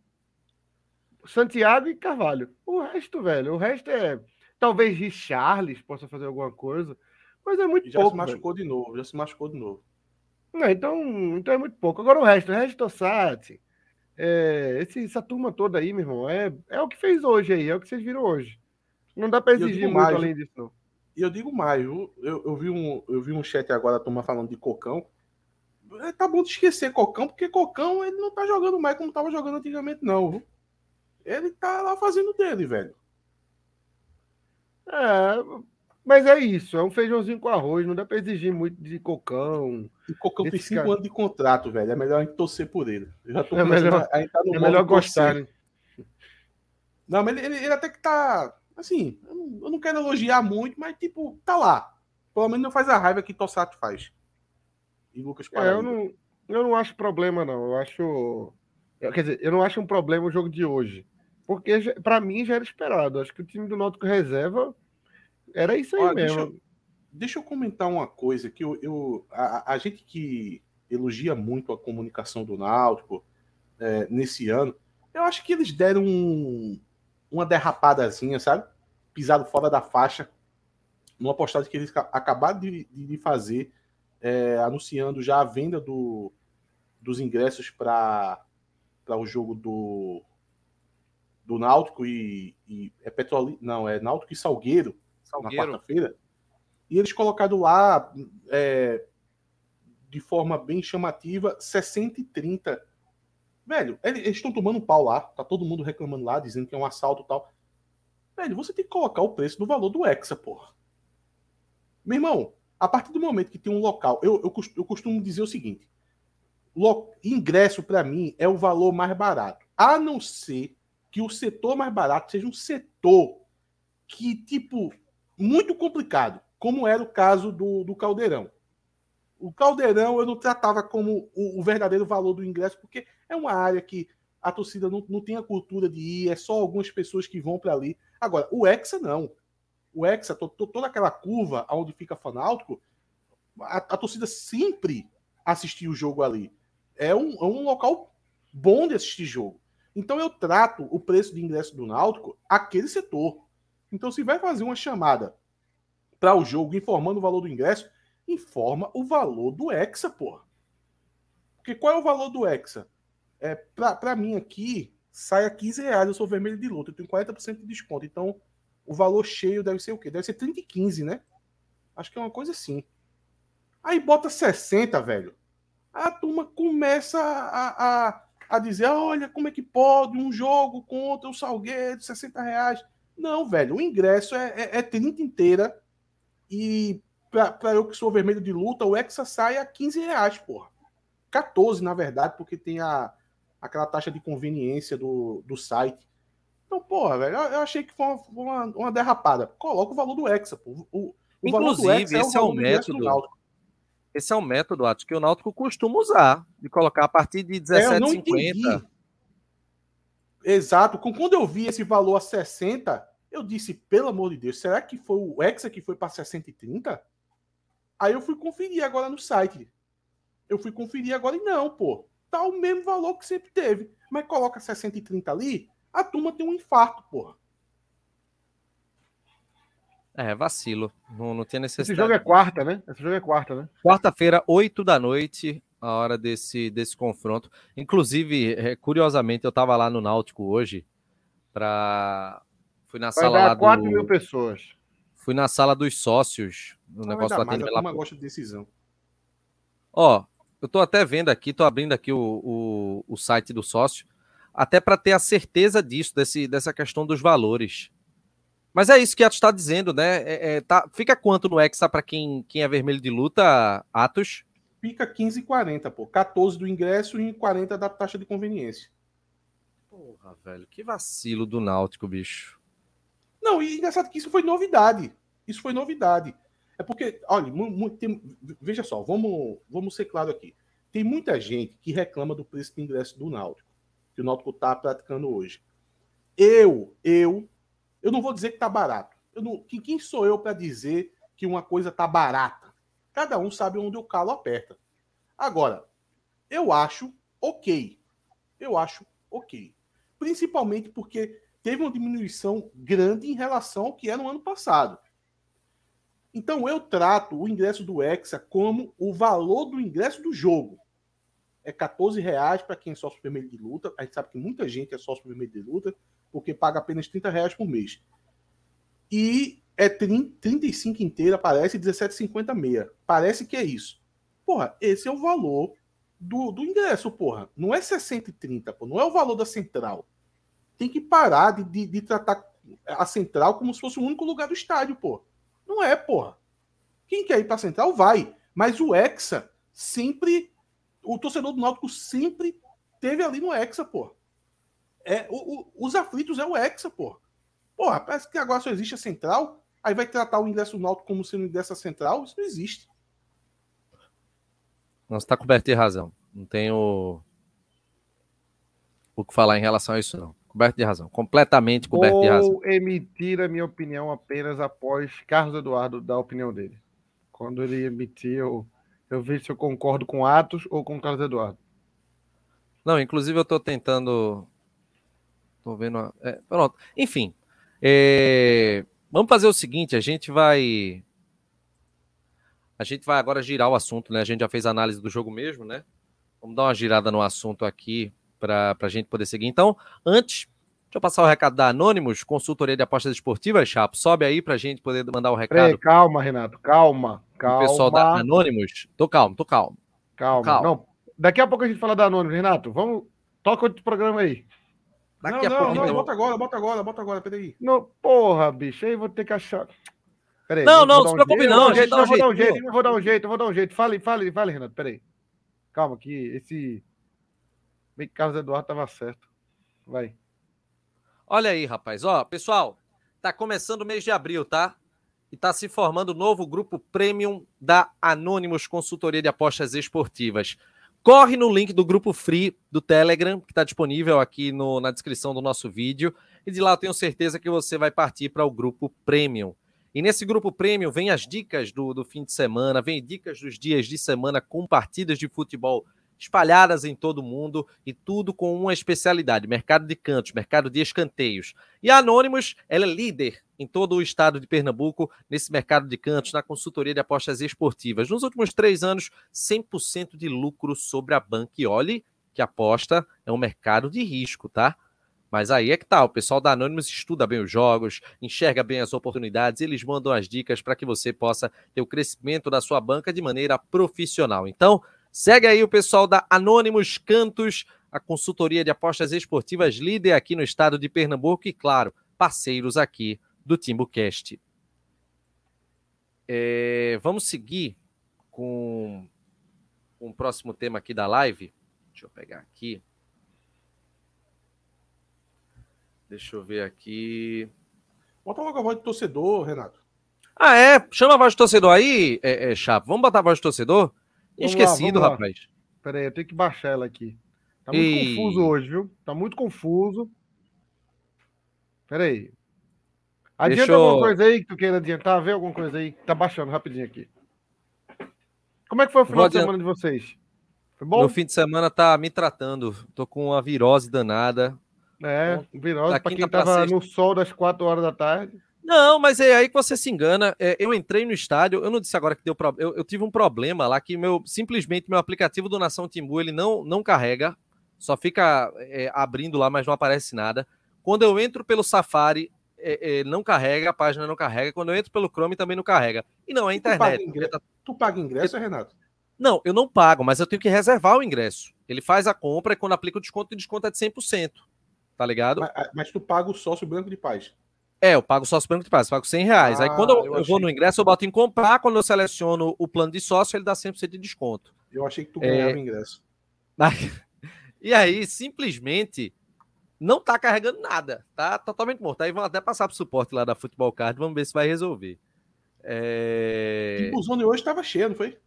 Santiago e Carvalho. O resto, velho, o resto é. Talvez Richarles possa fazer alguma coisa, mas é muito E já pouco. se velho. machucou de novo, já se machucou de novo. Não, então, então é muito pouco. Agora o resto, o resto Tossati, é, esse, essa turma toda aí, meu irmão, é, é o que fez hoje aí, é o que vocês viram hoje. Não dá para eu exigir muito mais, além disso, não. E eu digo mais, viu? Eu, eu, vi um, eu vi um chat agora, a turma falando de Cocão. É, Tá bom de esquecer Cocão, porque Cocão ele não tá jogando mais como tava jogando antigamente, não. viu? Ele tá lá fazendo dele, velho. É, mas é isso, é um feijãozinho com arroz, não dá para exigir muito de cocão. E Cocão tem cinco cara- anos de contrato, velho. É melhor a gente torcer por ele. Eu já tô É melhor- a, a entrar no É melhor gostar, né? Não, mas ele, ele- ele até que tá. Assim, eu não, eu não quero elogiar muito, mas, tipo, tá lá. Pelo menos não faz a raiva que Tossato faz. E Lucas É, Paraíba. eu não, eu não acho problema, não. Eu acho. eu- Quer dizer, eu não acho um problema o jogo de hoje. Porque, pra mim, já era esperado. Acho que o time do Náutico reserva era isso aí deixa, mesmo. eu, deixa eu comentar uma coisa que eu, eu- a, a gente que elogia muito a comunicação do Náutico é, nesse ano, eu acho que eles deram um- uma derrapadazinha, sabe? Pisado fora da faixa, numa postagem que eles ca- acabaram de, de- de fazer, é, anunciando já a venda do, dos ingressos para o jogo do do Náutico e, e é Petrolina, não, é Náutico e Salgueiro, na Salgueiro. quarta-feira. E eles colocaram lá é, de forma bem chamativa 60 e 30. Velho, ele- eles estão tomando um pau lá, tá todo mundo reclamando lá, dizendo que é um assalto e tal. Velho, você tem que colocar o preço do valor do Hexa, porra. Meu irmão, a partir do momento que tem um local, eu, eu, eu costumo dizer o seguinte: lo- ingresso para mim é o valor mais barato, a não ser que o setor mais barato seja um setor que, tipo, muito complicado, como era o caso do, do Caldeirão. O Caldeirão eu não tratava como o, o verdadeiro valor do ingresso, porque é uma área que a torcida não, não tem a cultura de ir, é só algumas pessoas que vão para ali. Agora, o Hexa não. O Hexa, to- to- toda aquela curva onde fica fanáutico, a, a torcida sempre assistia o jogo ali. É um, é um local bom de assistir jogo. Então eu trato o preço de ingresso do Náutico aquele setor. Então se vai fazer uma chamada para o jogo informando o valor do ingresso, informa o valor do Hexa, porra. Porque qual é o valor do Hexa? É, para mim aqui, sai a 15 reais, eu sou vermelho de luta, eu tenho 40% de desconto. Então o valor cheio deve ser o quê? Deve ser 30 e 15, né? Acho que é uma coisa assim. Aí bota 60, velho. A turma começa a, a, a dizer: olha, como é que pode um jogo contra o Salgueiro, 60 reais. Não, velho, o ingresso é, é, é 30 inteira. E para eu que sou vermelho de luta, o Hexa sai a 15 reais, porra. 14, na verdade, porque tem a, aquela taxa de conveniência do, do site. Então, porra, velho, eu, achei que foi uma, uma, uma derrapada. Coloca o valor do Hexa, pô. O, o Inclusive, Hexa esse é o ingresso do método. Esse é um método, Atos, que o Náutico costuma usar, de colocar a partir de É, eu não 17,50. Exato. Quando eu vi esse valor a 60, eu disse, pelo amor de Deus, será que foi o Hexa que foi para 60 e 30? Aí eu fui conferir agora no site. Eu fui conferir agora e não, pô. Tá o mesmo valor que sempre teve. Mas coloca 60 e 30 ali, a turma tem um infarto, porra. É, vacilo. Não, não tinha necessidade. Esse jogo é quarta, né? Esse jogo é quarta, né? Quarta-feira, 8 da noite, a hora desse, desse confronto. Inclusive, é, curiosamente, eu tava lá no Náutico hoje para Fui na Vai sala lá dar 4 do... mil pessoas. Fui na sala dos sócios, no Não negócio ainda do mais, a atendimento lá. turma gosta de decisão. Ó, eu tô até vendo aqui, tô abrindo aqui o, o, o site do sócio, até para ter a certeza disso, desse, dessa questão dos valores. Mas é isso que Atos está dizendo, né? É, é, tá, fica quanto no Hexa para quem, quem é vermelho de luta, Atos? Fica 15,40, pô. 14 do ingresso e 40 da taxa de conveniência. Porra, velho, que vacilo do Náutico, bicho. Não, e engraçado que isso foi novidade. Isso foi novidade. É porque, olha, tem- veja só, vamos, vamos ser claro aqui. Tem muita gente que reclama do preço de ingresso do Náutico, que o Náutico está praticando hoje. Eu, eu, eu não vou dizer que tá barato. Eu não, quem, quem sou eu para dizer que uma coisa tá barata? Cada um sabe onde o calo aperta. Agora, eu acho ok. Eu acho ok. Principalmente porque teve uma diminuição grande em relação ao que era no ano passado. Então eu trato o ingresso do Hexa como o valor do ingresso do jogo. É 14 reais para quem é sócio vermelho de luta. A gente sabe que muita gente é sócio vermelho de luta porque paga apenas 30 reais por mês. E é 30, 35 inteira, parece 17,50 meia. Parece que é isso. Porra, esse é o valor do, do ingresso, porra. Não é 60 e 30, pô. Não é o valor da central. Tem que parar de, de, de tratar a central como se fosse o único lugar do estádio, pô. Não é, porra. Quem quer ir pra central, vai. Mas o Hexa sempre. O torcedor do Náutico sempre teve ali no Hexa, pô. É, o, o- os aflitos é o Hexa, pô. Porra, parece que agora só existe a central. Aí vai tratar o ingresso do Náutico como sendo ingresso à central. Isso não existe. Não, você tá coberto de razão. Não tenho o que falar em relação a isso, não. Coberto de razão. Completamente coberto de razão. Ou emitir a minha opinião apenas após Carlos Eduardo dar a opinião dele. Quando ele emitir, eu, eu vejo se eu concordo com Atos ou com Carlos Eduardo. Não, inclusive eu tô tentando. Tô vendo. a- é, pronto. Enfim. é, Vamos fazer o seguinte: a gente vai. A gente vai agora girar o assunto, né? A gente já fez a análise do jogo mesmo, né? Vamos dar uma girada no assunto aqui para a gente poder seguir. Então, antes, deixa eu passar o recado da Anônimos, consultoria de apostas esportivas, Chapo. Sobe aí para a gente poder mandar o recado calma, Renato. Calma. Calma. pessoal da Anônimos. Tô calmo, tô calmo. calma. Não, daqui a pouco a gente fala da Anônimo. Renato, vamos. Toca outro programa aí. Daqui não, a não, pouco. não, bota agora, bota agora, bota agora, peraí. Não, porra, bicho, aí vou ter que achar. Peraí, Não, não, vou se dar um preocupe jeito, não, vou dar um jeito. vou dar um jeito, vou dar um jeito. Fale, fale, fale, Renato, peraí. Calma, que esse. Bem que Carlos Eduardo tava certo. Vai. Olha aí, rapaz. Ó, pessoal, tá começando o mês de abril, tá? E tá se formando o novo grupo premium da Anônimos Consultoria de Apostas Esportivas. Corre no link do grupo free do Telegram, que está disponível aqui no- na descrição do nosso vídeo. E de lá eu tenho certeza que você vai partir para o grupo premium. E nesse grupo premium vem as dicas do, do fim de semana, vem dicas dos dias de semana com partidas de futebol espalhadas em todo o mundo e tudo com uma especialidade: mercado de cantos, mercado de escanteios. E a Anônimos, ela é líder em todo o estado de Pernambuco nesse mercado de cantos, na consultoria de apostas esportivas. Nos últimos três anos, 100% de lucro sobre a banca. E olhe que aposta é um mercado de risco, tá? Mas aí é que tá, o pessoal da Anonymous estuda bem os jogos, enxerga bem as oportunidades, eles mandam as dicas para que você possa ter o crescimento da sua banca de maneira profissional. Então, segue aí o pessoal da Anonymous Cantos, a consultoria de apostas esportivas líder aqui no estado de Pernambuco e, claro, parceiros aqui do TimbuCast. É, vamos seguir com, com o próximo tema aqui da live. Deixa eu pegar aqui. Deixa eu ver aqui. Bota logo a voz do torcedor, Renato. Ah, é? Chama a voz do torcedor aí, é, é, Chapo. Vamos botar a voz do torcedor? Vamos esquecido, lá. rapaz. Peraí, eu tenho que baixar ela aqui. Tá muito Ei. confuso hoje, viu? Tá muito confuso. Peraí. Adianta eu- alguma coisa aí que tu queira adiantar? Vê alguma coisa aí. Tá baixando rapidinho aqui. Como é que foi o final Vou de adiant- semana de vocês? Foi bom? Meu fim de semana tá me tratando. Tô com uma virose danada. É, virose Da pra quem tava sexta. no sol das 4 horas da tarde. Não, mas é aí que você se engana. É, eu entrei no estádio, eu não disse agora que deu problema. Eu, eu tive um problema lá que meu simplesmente meu aplicativo do Nação Timbu ele não, não carrega, só fica é, abrindo lá, mas não aparece nada. Quando eu entro pelo Safari, é, é, não carrega, a página não carrega. Quando eu entro pelo Chrome, também não carrega. E não é Tu paga, internet. ingresso, tu paga ingresso, Renato? Não, eu não pago, mas eu tenho que reservar o ingresso. Ele faz a compra e quando aplica o desconto, o desconto é de 100%. Tá ligado? Mas, mas tu paga o sócio branco de paz. É, eu pago sócio branco de paz, pago 100 reais. Aí Ah, quando eu, eu eu vou no ingresso, eu boto em comprar. Quando eu seleciono o plano de sócio, ele dá 100% de desconto. Eu achei que tu É. ganhava ingresso. E aí, simplesmente, não tá carregando nada. Tá totalmente morto. Aí vão até passar pro suporte lá da Futebol Card. Vamos ver se vai resolver. É... E o Zone hoje tava cheio, não foi?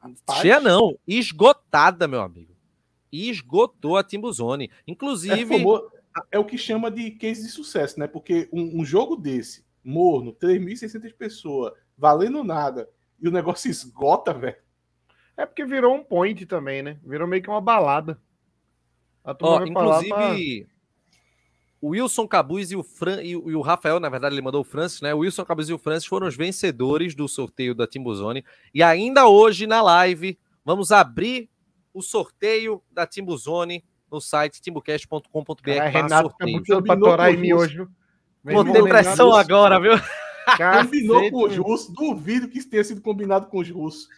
Rapaz, Cheia não, esgotada, meu amigo. Esgotou a Timbuzone. É, Inclusive, famoso- é o que chama de case de sucesso, né? Porque um, um jogo desse, morno, 3.600 pessoas, valendo nada, e o negócio esgota, velho. É porque virou um point também, né? Virou meio que uma balada. A turma Ó, vai pra inclusive, o Wilson Cabuz e o, Fran, e, e o Rafael, na verdade, ele mandou o Francis, né? O Wilson Cabuz e o Francis foram os vencedores do sorteio da Timbuzone. E ainda hoje, na live, vamos abrir o sorteio da Timbuzone no site timbucast.com.br. Barra Renato tá botando pra Combinou torar com em o mim hoje. viu? Meu Botei irmão, pressão agora, viu? Combinou com os meu. russos. Duvido que isso tenha sido combinado com os russos.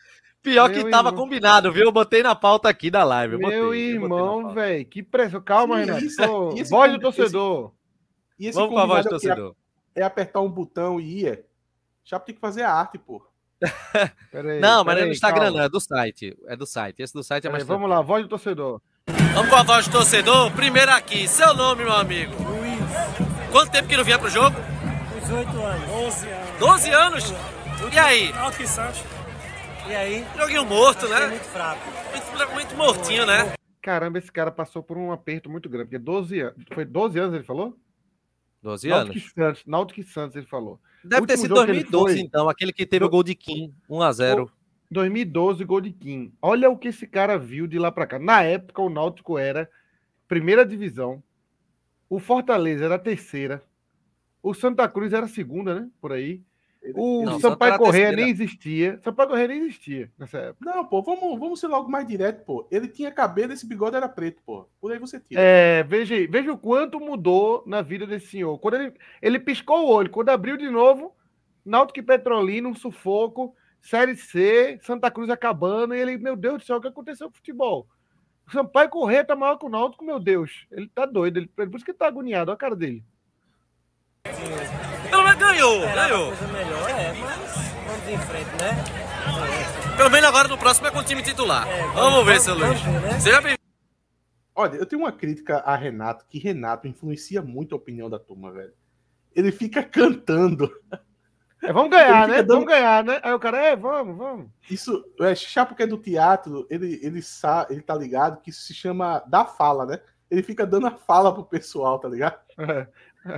Pior Meu que tava irmão. combinado, viu? Eu botei na pauta aqui da live. eu Meu botei, eu botei na irmão, velho, que pressão. Calma, Sim, Renato. isso é- Pô, esse voz do esse- torcedor. E esse Vamos com a voz do é, torcedor. é apertar um botão e ia. Já tem que fazer a arte, pô. Aí, Não, mas é no Instagram, calma. não, é do site. É do site. Esse do site é mais vamos lá, voz do torcedor. Vamos com a voz do torcedor. Primeiro aqui, seu nome, meu amigo. Quanto tempo que não vinha pro jogo? 18 anos. 12 anos. 12 anos? E aí? Alto que Santos. E aí? Joguinho morto, né? muito fraco. Muito, muito mortinho, né? Caramba, esse cara passou por um aperto muito grande. Porque 12 anos. Foi 12 anos, ele falou? 12 Náutico anos. Santos. Náutico Santos, ele falou. Deve ter sido jogo que ele 2012, foi- então. Aquele que teve o gol de Kim, 1x0. 2012, gol de Kim. Olha o que esse cara viu de lá pra cá. Na época, o Náutico era primeira divisão. O Fortaleza era terceira. O Santa Cruz era segunda, né? Por aí. O Não, Sampaio Correia terceira. nem existia. Sampaio Correia nem existia nessa época. Não, pô, vamos, vamos ser logo mais direto, pô. Ele tinha cabelo, esse bigode era preto, pô. Por aí você tira. É, veja, aí, veja o quanto mudou na vida desse senhor. Quando ele, ele piscou o olho, quando abriu de novo, Náutico e Petrolina, um sufoco, Série C, Santa Cruz acabando, e ele, meu Deus do céu, o que aconteceu com o futebol? O Sampaio Correia tá maior que o Náutico, meu Deus. Ele tá doido, ele, por isso que ele tá agoniado, olha a cara dele. Pelo menos ganhou, ganhou. coisa melhor, é, mas vamos em frente, né? Pelo menos agora no próximo é com o time titular. É, Vamos ver, seu Luiz. vamos ver, né? Seja bem Olha, eu tenho uma crítica a Renato, que Renato influencia muito a opinião da turma, velho. Ele fica cantando. É, vamos ganhar, né? dando- Vamos ganhar, né? Aí o cara, é, vamos, vamos. Isso, é, Chapo que é do teatro, ele, ele, sa, ele tá ligado que isso se chama da fala, né? Ele fica dando a fala pro pessoal, tá ligado? É.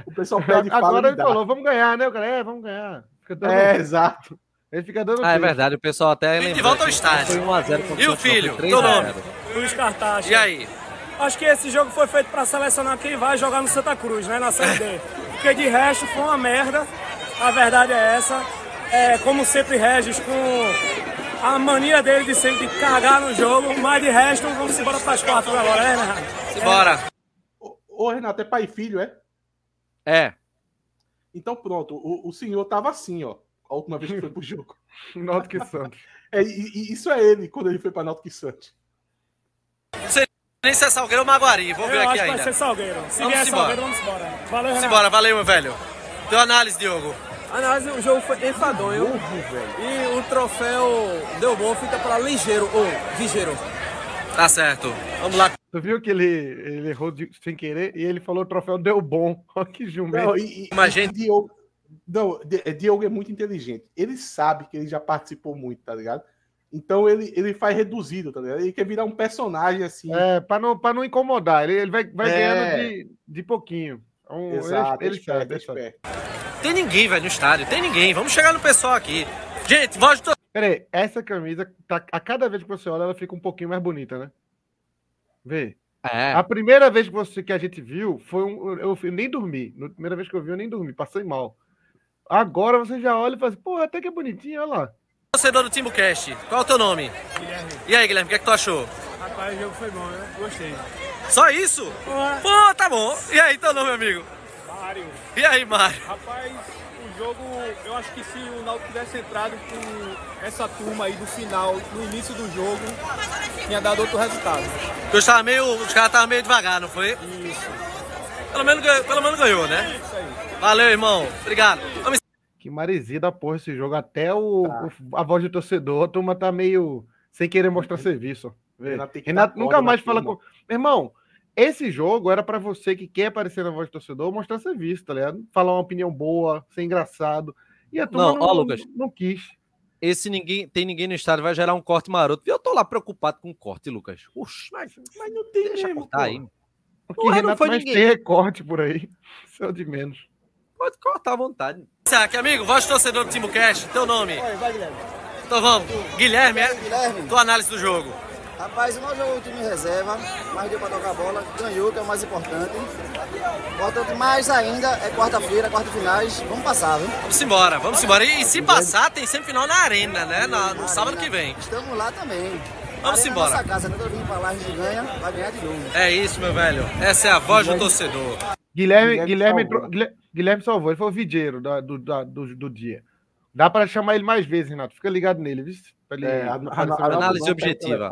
O pessoal pede fala Agora ele falou, vamos ganhar, né? O cara, é, vamos ganhar. Fica dando- É, exato. Ele fica dando. Ah, é verdade, o pessoal até lembra. volta ao estádio. Foi 1x0 contra E o filho? Teu 3 a nome? 0. Luiz Cartacho. E aí? Acho que esse jogo foi feito para selecionar quem vai jogar no Santa Cruz, né? Na Série D. Porque de resto foi uma merda. A verdade é essa. É, como sempre, Regis, com a mania dele de sempre cagar no jogo. Mas de resto, vamos embora para as quatro agora, né, Renato? Simbora. Ô, ô, Renato, é pai e filho, é? É, Então pronto, o, o senhor tava assim, ó. A última vez que foi pro jogo. Náutico e Santos. É, e, e isso é ele, quando ele foi pra Náutico e Santos. Nem se é Salgueiro ou Maguari. Vou Eu ver acho aqui que vai ainda. ser Salgueiro. Se Vamos vier embora. Salgueiro, vamos embora. Valeu, Renato. Simbora, valeu, meu velho. Tua análise, Diogo. Análise, o jogo foi enfadonho. E o troféu deu bom, fica para ligeiro ou ligeiro. Tá certo. Vamos lá. Tu viu que ele, ele errou de- sem querer e ele falou o troféu deu bom. Olha que jumento. Não, e, Mas, gente- Diogo, não, é, Diogo é muito inteligente. Ele sabe que ele já participou muito, tá ligado? Então ele, ele faz reduzido, tá ligado? Ele quer virar um personagem assim. É, pra não, pra não incomodar. Ele, ele vai, vai É. ganhando de, de pouquinho. Um, ele- Exato, ele, é esperto, é ele sabe. esperto. Tem ninguém, velho, no estádio. Tem ninguém. Vamos chegar no pessoal aqui. Gente, voz do Peraí, essa camisa, tá, a cada vez que você olha, ela fica um pouquinho mais bonita, né? Vê. É. A primeira vez que, você, que a gente viu, foi um. Eu, eu nem dormi. Na primeira vez que eu vi, eu nem dormi, passei mal. Agora você já olha e fala assim, pô, até que é bonitinho, olha lá. Torcedor do Timbucast, qual é o teu nome? Guilherme. E aí, Guilherme, o que, é que tu achou? Rapaz, o jogo foi bom, né? Gostei. Só isso? Pô, tá bom. E aí, teu nome, amigo? Mário. E aí, Mário? Rapaz, o jogo, eu acho que se o Náutico tivesse entrado com essa turma aí do final, no início do jogo, tinha dado outro resultado. Tu estava meio. Os caras estavam meio devagar, não foi? Isso. Pelo menos, ganhou- pelo menos ganhou, né? Isso aí. Valeu, irmão. Obrigado. Vamos Que maresia da porra esse jogo. Até o, o- a voz do torcedor, a turma tá meio sem querer mostrar serviço. Renato Renato dar nunca mais fala turma. com. Meu irmão, esse jogo era pra você que quer aparecer na voz do torcedor mostrar serviço, tá ligado? Falar uma opinião boa, ser engraçado. E a turma Não, não, ó, Lucas. não quis. Esse ninguém tem ninguém no estádio vai gerar um corte maroto. E eu tô lá preocupado com o corte, Lucas. Oxi, mas, Mas não tem deixa mesmo, cortar pô. aí. O que Ué, não Renato foi mais ninguém. tem recorte por aí. Isso é o de menos. Pode cortar à vontade. aqui, amigo. Voz do torcedor do Timbucast, teu nome? Oi, vai, Guilherme. Então vamos. Guilherme, é? Guilherme, Tua análise do jogo. Rapaz, não jogou o time em reserva, mas deu pra tocar a bola, ganhou, que é o mais importante. Importante mais ainda é quarta-feira, quarta finais, vamos passar, viu? Vamos embora, vamos embora. E, e se passar, tem semifinal na Arena, né? Na- no sábado que vem. Estamos lá também. Vamos Arena é embora. nossa casa, né? Todo vindo pra lá, a gente ganha, vai ganhar de novo. É isso, meu velho. Essa é a voz do torcedor. Guilherme, Guilherme Guilherme, Guilherme, salvou, ele foi o videiro da- do, da- do, do dia. Dá pra chamar ele mais vezes, Renato. Fica ligado nele, viu? Pra ele É, a- a- a- análise objetiva.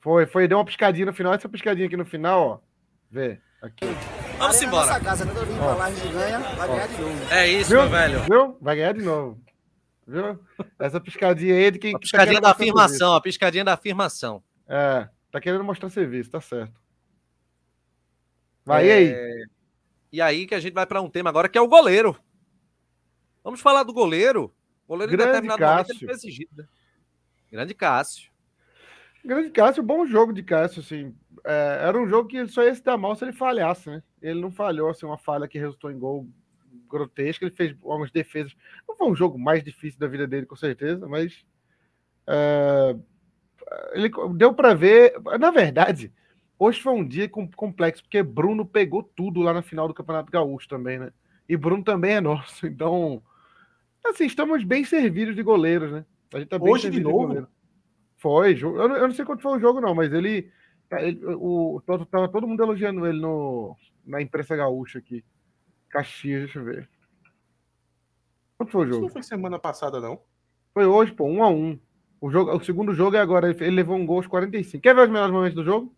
Foi, foi, deu uma piscadinha no final. Essa piscadinha aqui no final, ó. Vê, aqui. Vamos Arena é embora. casa, né? Vindo pra lá, a gente ganha, vai ganhar de novo. É isso, Viu? meu velho. Viu? Vai ganhar de novo. Viu? Essa piscadinha aí é de quem A que tá piscadinha querendo da afirmação, a piscadinha da afirmação. É, tá querendo mostrar serviço, tá certo. Vai É, aí. E aí que a gente vai para um tema agora que é o goleiro. Vamos falar do goleiro. O goleiro Grande em determinado momento ele Cássio. foi exigido. né? Grande Cássio. Grande Cássio, bom jogo de Cássio, assim. É, era um jogo que ele só ia se dar mal se ele falhasse, né? Ele não falhou, assim, uma falha que resultou em gol grotesco. Ele fez algumas defesas. Não foi um jogo mais difícil da vida dele, com certeza, mas. é, ele deu para ver. Na verdade, hoje foi um dia com- complexo, porque Bruno pegou tudo lá na final do Campeonato Gaúcho também, né? E Bruno também é nosso. Então, assim, estamos bem servidos de goleiros, né? A gente tá bem Hoje de novo? goleiro. Foi, eu não, eu não sei quanto foi o jogo, não, mas ele. ele- o, todo- tava todo mundo elogiando ele no, na imprensa gaúcha aqui. Caxias, deixa eu ver. Quanto foi o Isso não jogo? foi semana passada, não. Foi hoje, pô, um a um. O, jogo, o segundo jogo é agora, ele, ele levou um gol aos 45. Quer ver os melhores momentos do jogo?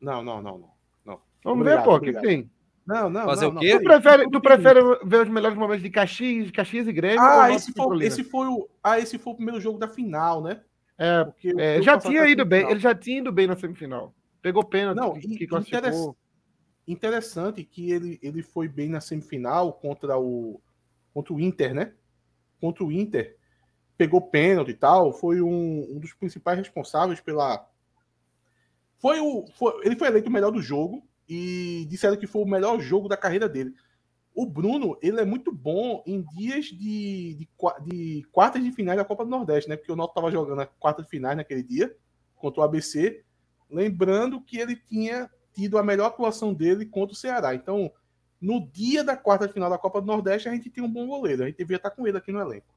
Não, não, não, não. não. Vamos Obrigado, ver, pô, o que, tem? Não, não. Fazer não, o não, quê? Tu prefere, tu prefere ver os melhores momentos de Caxias, Caxias e Grêmio? Ah, esse e foi, esse foi o. Ah, esse foi o primeiro jogo da final, né? É, Porque é, já tinha ido bem, ele já tinha ido bem na semifinal. Pegou pênalti, Não, que, que classificou. Interessante que ele, ele foi bem na semifinal contra o contra o Inter, né? Contra o Inter, pegou pênalti e tal, foi um, um dos principais responsáveis pela. Foi o, foi- ele foi eleito o melhor do jogo e disseram que foi o melhor jogo da carreira dele. O Bruno, ele é muito bom em dias de, de, de quartas de finais da Copa do Nordeste, né? Porque o Náutico estava jogando a quarta de finais naquele dia contra o ABC. Lembrando que ele tinha tido a melhor atuação dele contra o Ceará. Então, no dia da quarta de final da Copa do Nordeste, a gente tem um bom goleiro. A gente devia estar com ele aqui no elenco.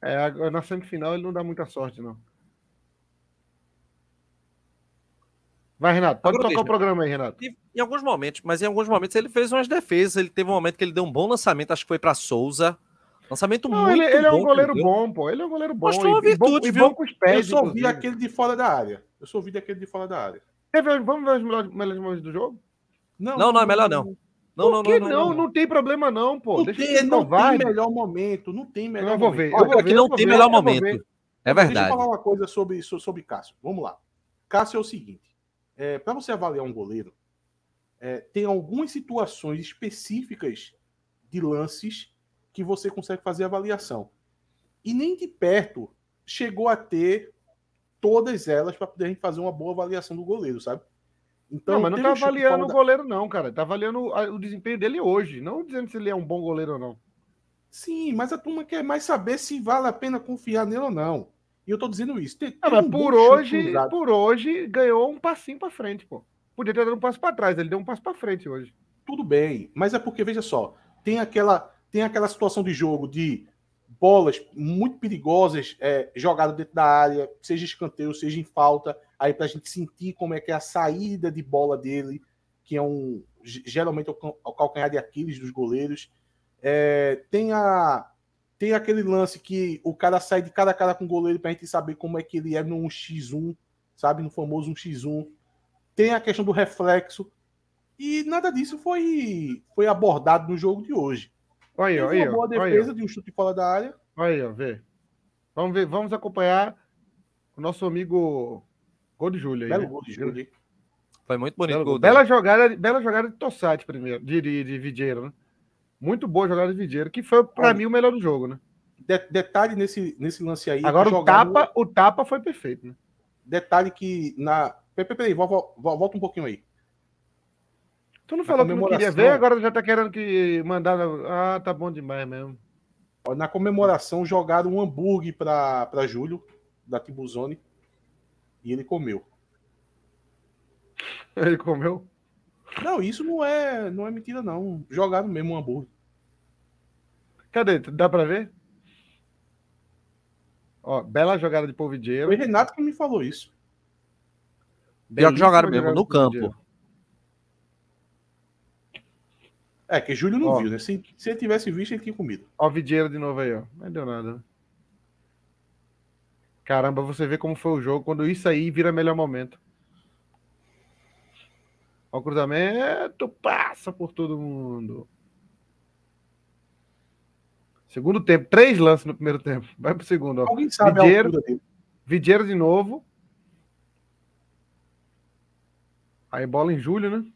É, na semifinal ele não dá muita sorte, não. Vai, Renato, pode Agora tocar o programa aí, Renato. Em alguns momentos, mas em alguns momentos ele fez umas defesas. Ele teve um momento que ele deu um bom lançamento, acho que foi para Souza. Lançamento Não, muito ele, ele é bom um que ele goleiro bom, pô. Ele é um goleiro bom. Mostrou uma e, e bom, virtude, e viu? bom com os Eu pés. só vi aquele de fora da área. Eu só vi daquele de fora da área. Vamos ver os melhores, melhores momentos do jogo? Não, não, é melhor não. Não, não, que não, não, não, tem problema não, pô. Não, Deixa tem, eu não tem melhor momento. Não tem melhor Eu vou momento. ver, Olha, eu vou É ver, não eu tem ver, melhor eu momento. É Deixa eu verdade. falar uma coisa sobre, so- sobre Cássio. Vamos lá. Cássio é o seguinte: é, para você avaliar um goleiro, é, tem algumas situações específicas de lances que você consegue fazer avaliação. E nem de perto chegou a ter todas elas para poder fazer uma boa avaliação do goleiro, sabe? Então, não, mas não tá um chute avaliando o da- goleiro, não, cara. Tá avaliando o desempenho dele hoje. Não dizendo se ele é um bom goleiro ou não. Sim, mas a turma quer mais saber se vale a pena confiar nele ou não. E eu tô dizendo isso. Tem, Ah, mas um por hoje, por hoje, ganhou um passinho pra frente, pô. Podia ter dado um passo pra trás, ele deu um passo pra frente hoje. tudo bem, mas é porque, veja só, tem aquela, tem aquela situação de jogo de bolas muito perigosas é, jogadas dentro da área, seja escanteio, seja em falta, aí pra gente sentir como é que é a saída de bola dele, que é um ge- geralmente é o cal- o calcanhar de Aquiles dos goleiros. É, tem a tem aquele lance que o cara sai de cara a cara com o goleiro pra gente saber como é que ele é no 1x1, sabe, no famoso 1x1. Tem a questão do reflexo. E nada disso foi, foi abordado no jogo de hoje. Olha aí, Teve aí, uma boa olha aí, defesa de um chute fora da área. Olha aí, ó, vê. Vamos ver, vamos acompanhar o nosso amigo Gol de Júlio aí. Belo né? gol de Júlio. Foi muito bonito Belo o gol dele. Bela jogada, bela jogada de Tossati primeiro, de, de, de Vidieiro, né? Muito boa jogada de Vidieiro, que foi pra Olha. mim o melhor do jogo, né? De- detalhe nesse, nesse lance aí. Agora o tapa, o tapa foi perfeito, né? Detalhe que na. Peraí, peraí, vol- vol- vol- volta um pouquinho aí. Tu não Na falou que não queria ver, agora já tá querendo que mandar. Ah, tá bom demais mesmo. Na comemoração jogaram um hambúrguer para Júlio, da Tibuzone, e ele comeu. Ele comeu. Não, isso não é, não é mentira, não. Jogaram mesmo um hambúrguer. Cadê? Dá pra ver? Ó, bela jogada de Polvidieiro. Foi Renato que me falou isso. Pior que jogaram mesmo, no campo. É, que Júlio não Ó. viu, né? Se, se ele tivesse visto, ele tinha comido. Ó, o Vidieiro de novo aí, ó. Não deu nada. né? Caramba, você vê como foi o jogo quando isso aí vira melhor momento. O cruzamento passa por todo mundo. Segundo tempo, três lances no primeiro tempo. Vai pro segundo, ó. Alguém sabe Vidieiro. a altura de novo. Aí bola em julho, né?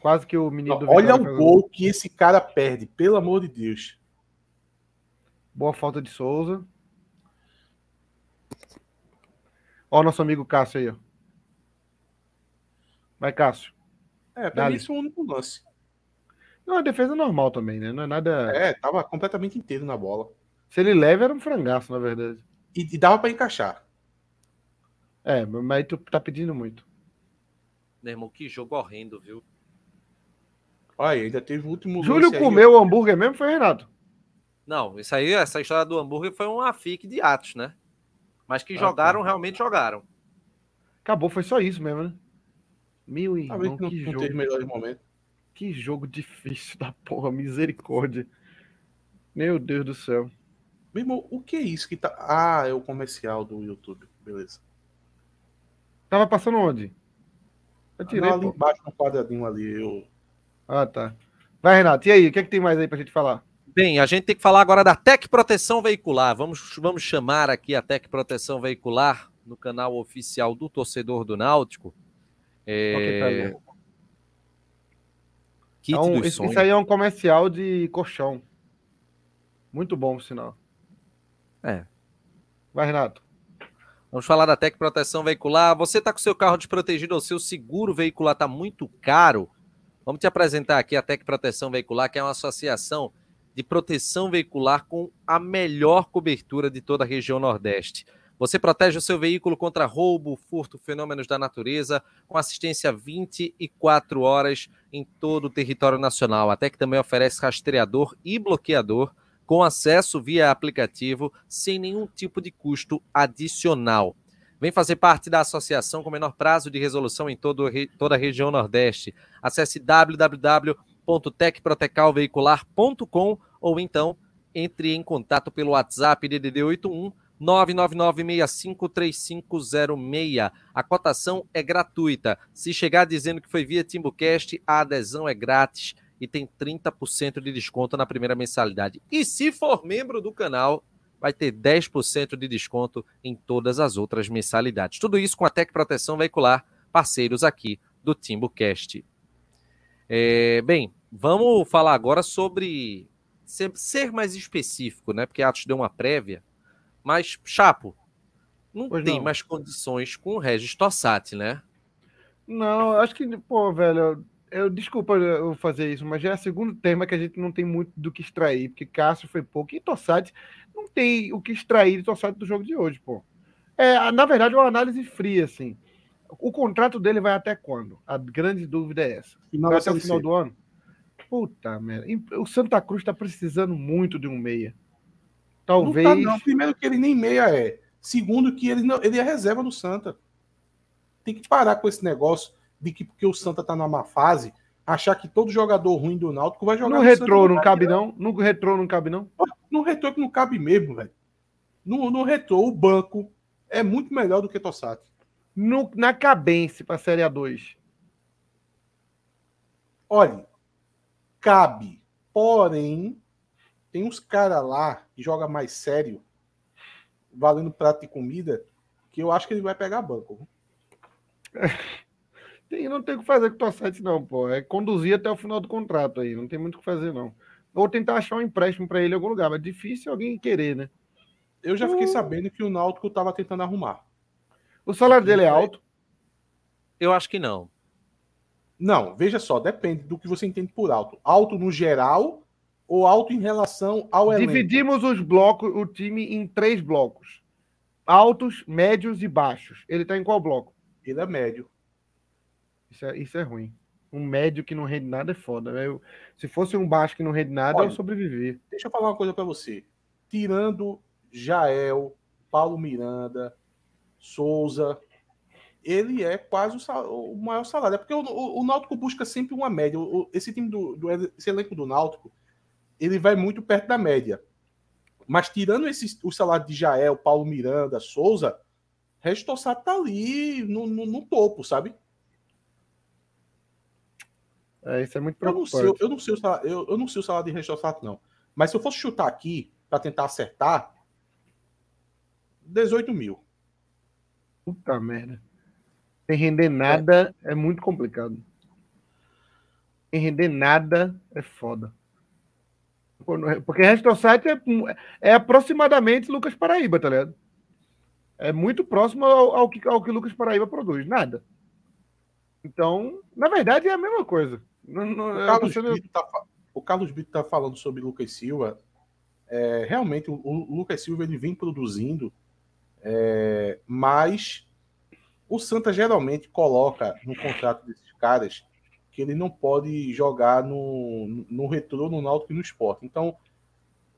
Quase que o menino do Olha o gol que esse cara perde, pelo amor de Deus. Boa falta de Souza. Ó, nosso amigo Cássio aí, ó. Vai, Cássio. É, pra mim esse foi o único lance. Não, a defesa normal também, né? Não é nada. É, tava completamente inteiro na bola. Se ele leva, era um frangaço, na verdade. E, e dava pra encaixar. É, mas tu tá pedindo muito. Meu irmão, que jogo horrendo, viu? Olha, ainda teve o último Júlio lance aí, comeu o hambúrguer mesmo, foi Renato? Não, isso aí, essa história do hambúrguer foi uma fique de atos, né? Mas que Ah, jogaram, tá. realmente jogaram. Acabou, foi só isso mesmo, né? Meu Talvez irmão, não, que não jogo. melhores momentos. Que jogo difícil da porra, misericórdia. Meu Deus do céu. Meu irmão, o que é isso que tá. Ah, é o comercial do YouTube. Beleza. Tava passando onde? Eu tirei, Não, ali pô. embaixo no quadradinho ali. Eu... Ah, tá. Vai, Renato. E aí, o que, é que tem mais aí pra gente falar? Bem, a gente tem que falar agora da Tec Proteção Veicular. Vamos, vamos chamar aqui a Tec Proteção Veicular no canal oficial do torcedor do Náutico. É... Kit É um- dos esse, sonhos. isso aí é um comercial de colchão. Muito bom, por sinal. É. Vai, Renato. Vamos falar da Tec Proteção Veicular. Você está com seu carro desprotegido ou seu seguro veicular está muito caro? Vamos te apresentar aqui a Tec Proteção Veicular, que é uma associação de proteção veicular com a melhor cobertura de toda a região Nordeste. Você protege o seu veículo contra roubo, furto, fenômenos da natureza, com assistência 24 horas em todo o território nacional. A Tec também oferece rastreador e bloqueador com acesso via aplicativo, sem nenhum tipo de custo adicional. Vem fazer parte da associação com menor prazo de resolução em todo, toda a região Nordeste. Acesse www.tecprotecalveicular.com ou então entre em contato pelo WhatsApp DDD 81 999653506. A cotação é gratuita. Se chegar dizendo que foi via Timbucast, a adesão é grátis e tem 30% de desconto na primeira mensalidade. E se for membro do canal, vai ter 10% de desconto em todas as outras mensalidades. Tudo isso com a Tec Proteção Veicular, parceiros aqui do Timbucast. É, bem, vamos falar agora sobre ser, mais específico, né? Porque Atos deu uma prévia. Mas, Chapo, não Pois tem não. mais condições com o Regis Tossati, né? Não, acho que, pô, velho, eu, desculpa eu fazer isso, mas já é o segundo tema que a gente não tem muito do que extrair, porque Cássio foi pouco e Tossati não tem o que extrair de Tossati do jogo de hoje, pô. É, na verdade, é uma análise fria, assim. O contrato dele vai até quando? A grande dúvida é essa. Final vai até o final do ano? Puta merda. O Santa Cruz tá precisando muito de um meia. Talvez. Não tá, não. Primeiro que ele nem meia é. Segundo que ele, não, ele é reserva do Santa. Tem que parar com esse negócio de que porque o Santa tá numa má fase, achar que todo jogador ruim do Náutico vai jogar no Santa, retrô não vai, cabe, não? No retrô não cabe, não? No retrô que não cabe mesmo, velho. No, no retrô, o banco é muito melhor do que Tossati. No, na cabense pra Série A2. Olha, cabe. Porém, tem uns caras lá que joga mais sério, valendo prato de comida, que eu acho que ele vai pegar banco. Tem, não tem o que fazer com o Tossati, não, pô. É conduzir até o final do contrato aí. Não tem muito o que fazer, não. Ou tentar achar um empréstimo para ele em algum lugar. Mas difícil alguém querer, né? Eu já fiquei Uh. sabendo que o Náutico tava tentando arrumar. O salário dele é alto. Eu acho que não. Não, veja só, depende do que você entende por alto. Alto no geral ou alto em relação ao elenco? Dividimos os blocos, o time em três blocos: altos, médios e baixos. Ele tá em qual bloco? Ele é médio. Isso é, isso é ruim. Um médio que não rende nada é foda. Eu, se fosse um baixo que não rende nada, Olha, eu sobrevivi. Deixa eu falar uma coisa para você. Tirando Jael, Paulo Miranda, Souza, ele é quase o, o maior salário. É porque o, o- o Náutico busca sempre uma média. Esse time do, do esse elenco do Náutico, ele vai muito perto da média. Mas tirando esses, o salário de Jael, Paulo Miranda, Souza, Resto Tossato tá ali no, no- no topo, sabe? É, isso é muito Eu não sei, preocupante. eu não sei o salário, eu, eu não sei o salário de Resto Tossato, não. Mas se eu fosse chutar aqui para tentar acertar, 18 mil. Puta merda. Sem render nada é muito complicado. Sem render nada é foda. É- Porque Resto Site é, é aproximadamente Lucas Paraíba, tá ligado? É muito próximo ao, ao que, ao que Lucas Paraíba produz. Nada. Então, na verdade, é a mesma coisa. Não, não, O Carlos, sendo- Brito tá, o Carlos Brito tá falando sobre Lucas Silva. É, realmente, o, o Lucas Silva ele vem produzindo, é, mas o Santa geralmente coloca no contrato desses caras que ele não pode jogar no, no retrô, no náutico e no esporte. Então,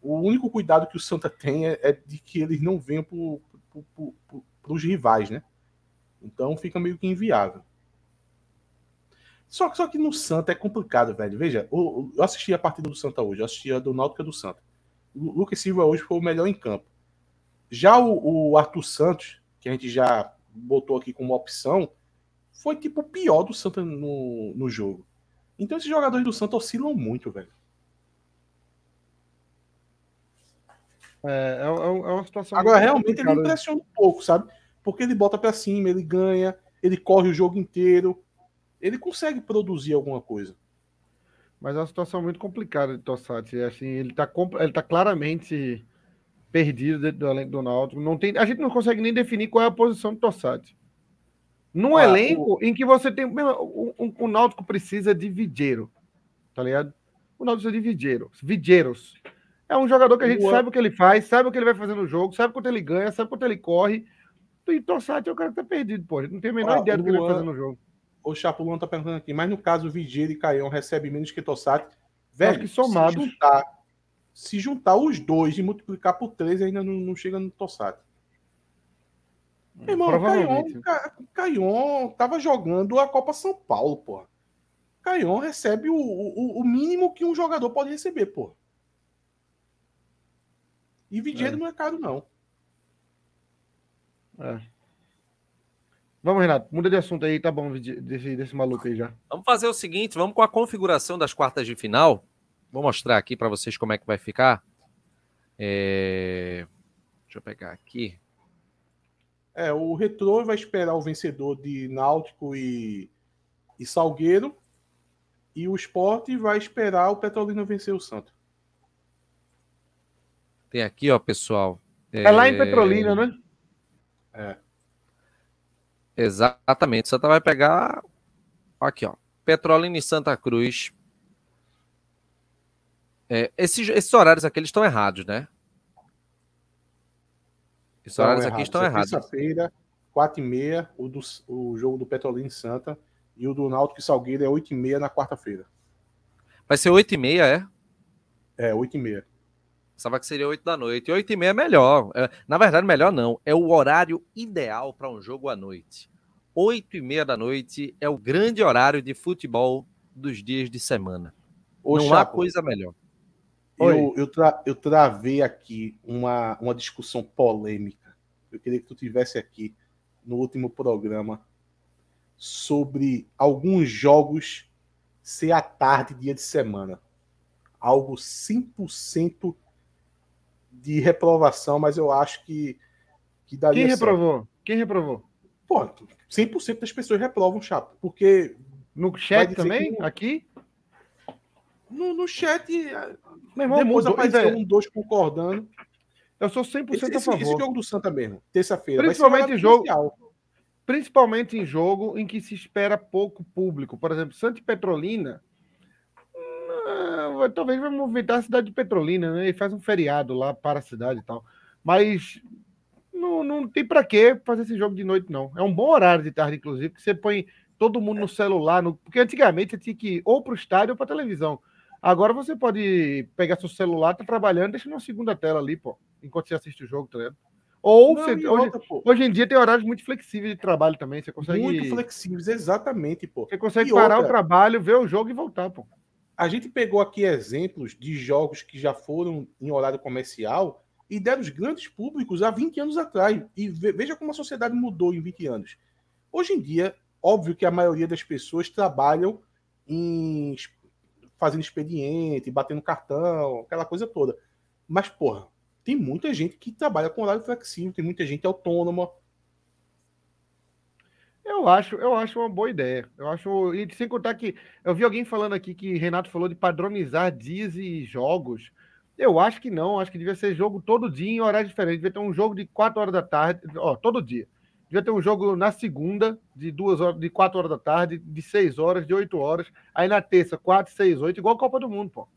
o único cuidado que o Santa tem é, é de que eles não venham para os rivais, né? Então fica meio que inviável. Só, só que no Santa é complicado, velho. Veja, o- eu assisti a partida do Santa hoje, eu assisti a do Náutico e a do Santa. O Lucas Silva hoje foi o melhor em campo. Já o, o Arthur Santos, que a gente já botou aqui como opção, foi tipo o pior do Santa no, no jogo. Então esses jogadores do Santa oscilam muito, velho. É, é, é uma situação. Agora, realmente, ele impressiona um pouco, sabe? Porque ele bota pra cima, ele ganha, ele corre o jogo inteiro. Ele consegue produzir alguma coisa. Mas é uma situação muito complicada de Tossati. Assim, ele está ele tá claramente perdido dentro do elenco do Náutico. Não tem, a gente não consegue nem definir qual é a posição do Tossati. Num elenco em que você tem. O, o, o Náutico precisa de Vigeiro. Tá ligado? O Náutico precisa de Vigeiro. Vigeiros. É um jogador que a gente Boa. sabe o que ele faz, sabe o que ele vai fazer no jogo, sabe quanto ele ganha, sabe quanto ele corre. E Tossati é o cara que tá perdido, pô. Não tem a menor ideia do que ele vai Luan- fazer no jogo. O Chapulão tá perguntando aqui, mas no caso, o Vigeiro e Caião recebem menos que Tossati. Velho, que somados. Se juntar, se juntar os dois e multiplicar por três, ainda não, não chega no Tossati. Meu irmão, Provavelmente. Caion, Ca- Caion tava jogando a Copa São Paulo, porra. Caion recebe o, o, o mínimo que um jogador pode receber, porra. E Vigeiro É. não é caro, não. É. Vamos, Renato, muda de assunto aí, tá bom, desse, desse maluco aí já. Vamos fazer o seguinte, vamos com a configuração das quartas de final. Vou mostrar aqui para vocês como é que vai ficar. É, Deixa eu pegar aqui. É, o Retrô vai esperar o vencedor de Náutico e, e Salgueiro. E o Sport vai esperar o Petrolina vencer o Santo. Tem aqui, ó, pessoal. É, lá em Petrolina, né? É. Exatamente. Santa vai pegar. Aqui, ó. Petrolina e Santa Cruz. É, esses, esses horários aqui eles estão errados, né? Esses horários aqui estão errados. Terça-feira, 4h30, o, do, o jogo do Petrolina Santa. E o do Náutico e Salgueiro é 8h30 na quarta-feira. Vai ser 8 e meia, é? É, 8h30. Pensava que seria 8 da noite. 8 e meia é melhor. É, na verdade, melhor não. É o horário ideal para um jogo à noite. 8 e meia da noite é o grande horário de futebol dos dias de semana. Ô, não há Chapo, coisa melhor. Eu, eu, tra- eu travei aqui uma, uma discussão polêmica. Eu queria que tu tivesse aqui no último programa sobre alguns jogos ser à tarde, dia de semana. Algo 100% de reprovação, mas eu acho que, que daria Quem certo. reprovou? Quem reprovou? Pô, 100% das pessoas reprovam, chapo. Porque No chat também? que. Aqui? no, no chat, Meu irmão, depois mudou, apareceu Zé, um, dois concordando. Eu sou 100% Esse, a favor. esse jogo do Santa mesmo, terça-feira. Principalmente horário jogo-. Principalmente em jogo em que se espera pouco público. Por exemplo, Santa e Petrolina. hum, talvez vai movimentar a cidade de Petrolina, né? E faz um feriado lá para a cidade e tal. Mas não, não tem para que fazer esse jogo de noite, não. É um bom horário de tarde, inclusive, que você põe todo mundo no celular. No... Porque antigamente você tinha que ir ou para o estádio ou para televisão. Agora você pode pegar seu celular, tá trabalhando, deixa numa segunda tela ali, pô, enquanto você assiste o jogo, tá ligado? Ou Não, você, hoje, hoje em dia tem horários muito flexíveis de trabalho também. Você consegue, muito flexíveis, exatamente, pô. você consegue E parar outra- o trabalho, ver o jogo e voltar, pô. A gente pegou aqui exemplos de jogos que já foram em horário comercial e deram os grandes públicos há 20 anos atrás. E ve- veja como a sociedade mudou em 20 anos. Hoje em dia, óbvio que a maioria das pessoas trabalham em fazendo expediente, batendo cartão, aquela coisa toda. Mas, porra, tem muita gente que trabalha com horário flexível, tem muita gente autônoma. Eu acho, eu acho uma boa ideia. Eu acho, e sem contar que eu vi alguém falando aqui que Renato falou de padronizar dias e jogos. Eu acho que não, acho que devia ser jogo todo dia em horário diferente. Devia ter um jogo de 4 horas da tarde, ó, todo dia. Devia ter um jogo na segunda, de duas horas, de 4 horas da tarde, de 6 horas, de 8 horas. Aí na terça, 4, 6, 8, igual a Copa do Mundo, pô.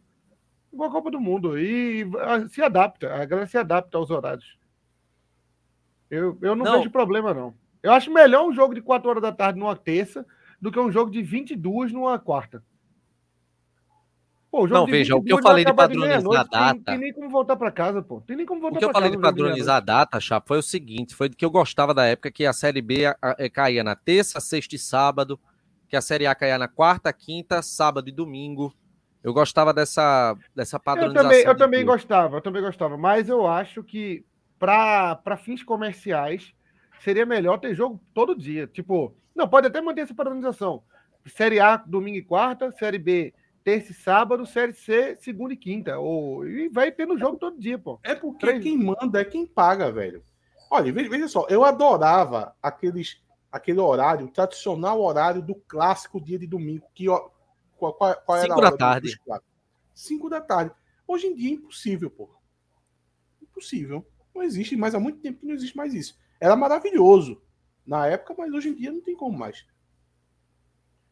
Igual a Copa do Mundo. E se adapta, a galera se adapta aos horários. Eu, eu não, Não. vejo problema, não. Eu acho melhor um jogo de 4 horas da tarde numa terça do que um jogo de 22 numa quarta. Pô, Não, veja, o que 22 eu falei de padronizar a Tem, data- tem nem como voltar para casa, pô. Tem nem como voltar O que eu falei de padronizar a data, Chapo, foi o seguinte: foi que eu gostava da época que a Série B a- a- caía na terça, sexta e sábado, que a Série A caía na quarta, quinta, sábado e domingo. Eu gostava dessa, dessa Eu padronização. também, eu também gostava, eu também gostava. Mas eu acho que para fins comerciais seria melhor ter jogo todo dia. Tipo, não, pode até manter essa padronização. Série A, domingo e quarta, Série B, terça e sábado, Série C, segunda e quinta. Ou, e vai tendo jogo todo dia, pô. É porque Três- quem manda é quem paga, velho. Olha, veja, veja só, eu adorava aqueles, aquele horário, o tradicional horário do clássico dia de domingo, que ó, qual, qual, qual era Cinco a da tarde. Cinco da tarde. Hoje em dia é impossível, pô. Impossível. Não existe mais, há muito tempo que não existe mais isso. Era maravilhoso na época, mas hoje em dia não tem como mais.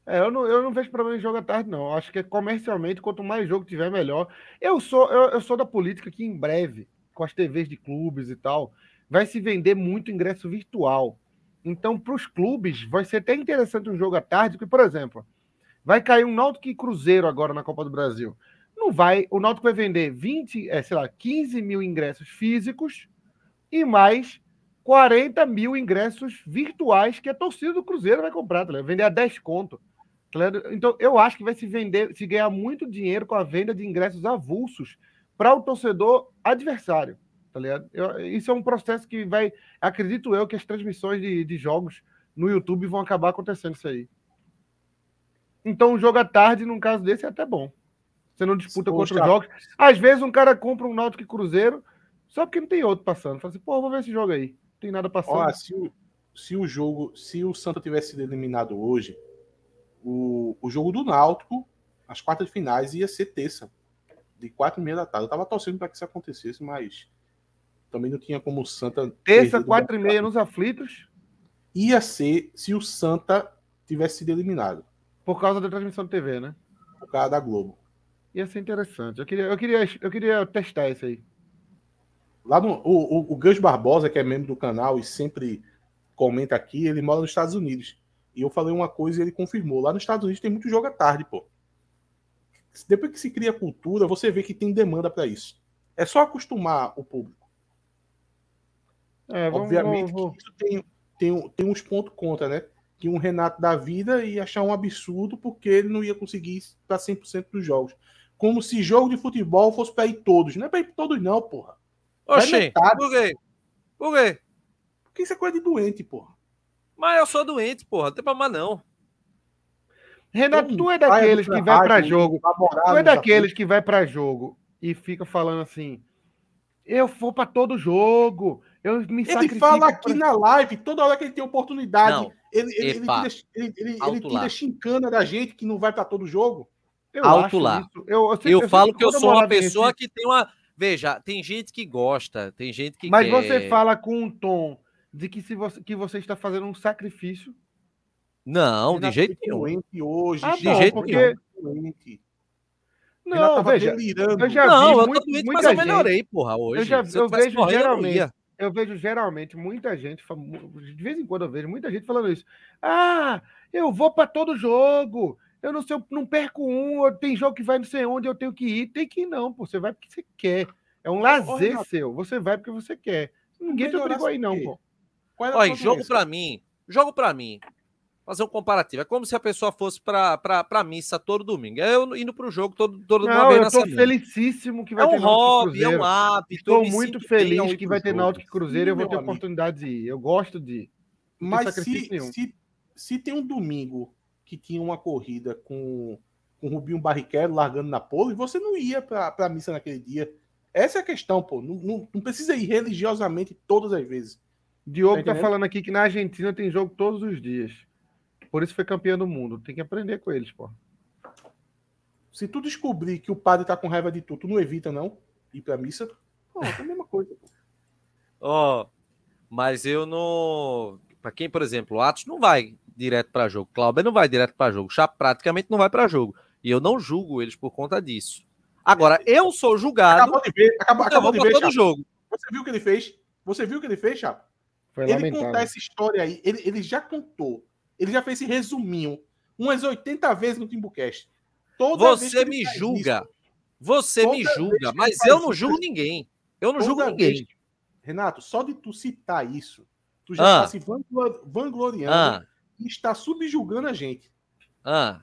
É, eu não, eu não vejo problema em jogo à tarde, não. Eu Acho que é comercialmente, quanto mais jogo tiver, melhor. Eu sou, eu, eu sou da política que em breve, com as TVs de clubes e tal, vai se vender muito ingresso virtual. Então, para os clubes, vai ser até interessante um jogo à tarde, porque, por exemplo, vai cair um Náutico e Cruzeiro agora na Copa do Brasil. Não vai, o Náutico vai vender 20, é, sei lá, 15 mil ingressos físicos e mais 40 mil ingressos virtuais que a torcida do Cruzeiro vai comprar, tá? Vender a 10 conto. tá? Então, eu acho que vai se vender, se ganhar muito dinheiro com a venda de ingressos avulsos para o torcedor adversário. Tá ligado? Eu- isso é um processo que vai. Acredito eu que as transmissões de, de jogos no YouTube vão acabar acontecendo isso aí. Então, um jogo à tarde, num caso desse, é até bom. Você não disputa Poxa. contra os jogos. Às vezes, um cara compra um Náutico e Cruzeiro só porque não tem outro passando. Fala assim, pô, vou ver esse jogo aí. Não tem nada passando. Olha, se o, se o jogo, se o Santa tivesse sido eliminado hoje, o, o jogo do Náutico, as quartas de finais, ia ser terça, de quatro e meia da tarde. Eu tava torcendo para que isso acontecesse, mas também não tinha como o Santa. Terça, quatro e meia nos aflitos. Ia ser se o Santa tivesse sido eliminado. Por causa da transmissão de TV, né? Por causa da Globo. Ia ser interessante. Eu queria, eu queria, eu queria testar isso aí. Lá no, o, o, o Gus Barbosa, que é membro do canal e sempre comenta aqui, ele mora nos Estados Unidos. E eu falei uma coisa e ele confirmou. Lá nos Estados Unidos tem muito jogo à tarde, pô. Depois que se cria cultura, você vê que tem demanda para isso. É só acostumar o público. É, vamos, Obviamente vamos- que isso tem, tem, tem uns pontos contra, né? Que um Renato da vida ia achar um absurdo porque ele não ia conseguir ir para 100% dos jogos. Como se jogo de futebol fosse para ir todos. Não é para ir todos, não, porra. Oxê, por quê? Por quê? Porque isso é coisa de doente, porra. Mas eu sou doente, porra. Não tem problema não. Renato, tu é daqueles que vai pra rádio, jogo. Tu é daqueles que vai pra jogo e fica falando assim: eu vou pra todo jogo, eu me Ele fala aqui pra-" na live, toda hora que ele tem oportunidade, Não. ele, ele, ele Epa. ele, ele, ele tira chincana da gente que não vai para todo jogo. Eu Alto acho lá. isso. Eu, eu sempre- Eu sempre- falo que eu sou uma pessoa que tem uma. Veja, tem gente que gosta, tem gente que Mas quer. você fala com um tom de que, se você, que você está fazendo um sacrifício. Não, de Renato jeito nenhum. hoje. Ah, de jeito foi nenhum. Não, veja, delirando. eu já Não, vi eu tô muito- doente, mas muita eu gente- melhorei, porra, hoje. Eu já- eu tivesse vejo eu não geralmente- ia. eu vejo geralmente muita gente, de vez em quando eu vejo muita gente falando isso. Ah, eu vou para todo jogo. Eu não sei, eu não perco um. eu- Tem jogo que vai não sei onde eu tenho que ir. Tem que ir, não, pô. Você vai porque você quer. É um lazer seu. Você vai porque você quer. Ninguém te obrigou aí, não, pô. A Olha, jogo pra mim. Jogo pra mim. Fazer um comparativo. É como se a pessoa fosse pra, pra, pra missa todo domingo. É eu indo pro jogo todo, todo uma Não, vez eu semana. felicíssimo que vai É ter um hobby, é um hábito. Estou muito feliz que vai ter. Náutico Cruzeiro e eu vou ter amigo. oportunidade de ir. Eu gosto de ir. Mas se, nenhum. se, se tem um domingo que tinha uma corrida com, com o Rubinho Barrichello largando na pole, você não ia pra, pra missa naquele dia. Essa é a questão, pô. Não, não, não precisa ir religiosamente todas as vezes. Diogo Tá tá falando aqui que na Argentina tem jogo todos os dias. Por isso foi campeão do mundo. Tem que aprender com eles, pô. Se tu descobrir que o padre tá com raiva de tu, tu não evita, não? Ir pra missa? Pô, é a mesma coisa. Ó, mas eu não. Pra quem, por exemplo, o Atos não vai direto pra jogo. Cláudio não vai direto pra jogo. Chá praticamente não vai pra jogo. E eu não julgo eles por conta disso. Agora, eu sou julgado. Acabou de ver, acabou, eu acabou vou de ver, todo Chapa. jogo. Você viu o que ele fez? Você viu o que ele fez, Chapa? Foi ele lamentável. contar essa história aí, ele, ele já contou. Ele já fez esse resuminho umas 80 vezes no Timbucast. Toda Você me julga. isso, Você me julga. Mas eu não isso, julgo ninguém. Eu não julgo ninguém. que- Renato, só de tu citar isso, tu já Ah. está se vanglo- vangloriando Ah, e está subjugando a gente. ah,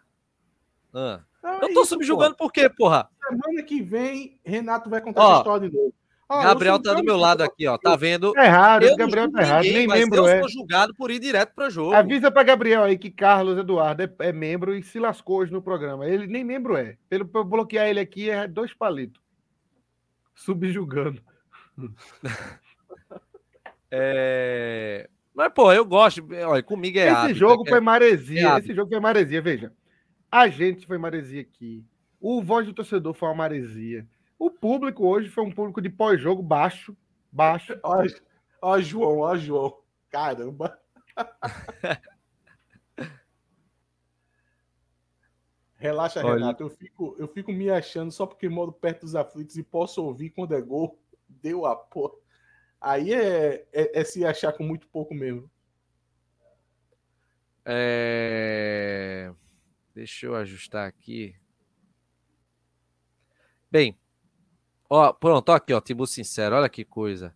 ah. É Eu tô isso, subjugando por quê, porra? Semana que vem, Renato vai contar Ó, essa história de novo. Ah, Gabriel tá do meu lado aqui, ó. Tá vendo? Tá errado, Eu o Gabriel não tá errado. ninguém, Nem membro eu é. sou julgado por ir direto pra jogo. Avisa pra Gabriel aí que Carlos Eduardo é, é membro e se lascou hoje no programa. Ele nem membro é. Pelo pra eu bloquear ele aqui é dois palitos. Subjugando. É... Mas, pô, eu gosto. Olha, comigo é Esse hábito, jogo é- foi maresia. é. Esse jogo foi maresia, veja. A gente foi maresia aqui. O voz do torcedor foi uma maresia. O público hoje foi um público de pós-jogo baixo. Baixo. Ó, ó, João, ó, João. Caramba. Relaxa, Olha. Renato. Eu fico, eu fico me achando só porque moro perto dos aflitos e posso ouvir quando é gol. Deu a porra. Aí é, é, é se achar com muito pouco mesmo. É... Deixa eu ajustar aqui. Bem, ó, pronto, ó aqui, ó, Timbu Sincero, olha que coisa.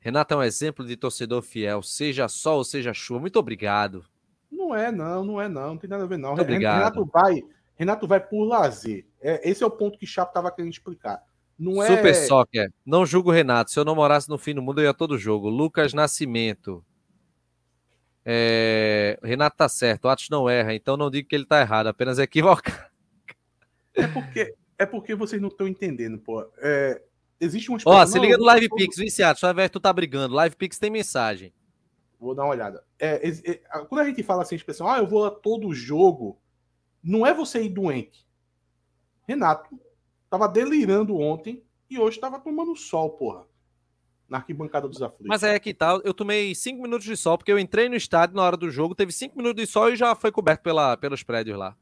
Renato é um exemplo de torcedor fiel, seja sol ou seja chuva. Muito obrigado. Não é, não, não é, não. Não tem nada a ver, não. Muito obrigado. Renato vai, Renato vai por lazer. É, esse é o ponto que o Chapo tava querendo explicar. Não é. Super Soccer. Não julgo o Renato. Se eu não morasse no fim do mundo, eu ia todo jogo. Lucas Nascimento. É, Renato tá certo. O Atos não erra, então não digo que ele tá errado, apenas equivocado. É porque, é porque vocês não estão entendendo, pô. É, existe uma Ó, se liga no Live Pix, Atos? Só ver tu tá brigando. Live Pix tem mensagem. Vou dar uma olhada. É, é, quando a gente fala assim, a expressão, ah, eu vou a todo jogo, não é você ir doente. Renato tava delirando ontem e hoje tava tomando sol, porra. Na arquibancada dos aflitos. Mas é que tal? Eu tomei cinco minutos de sol, porque eu entrei no estádio na hora do jogo, teve cinco minutos de sol e já foi coberto pela, pelos prédios lá.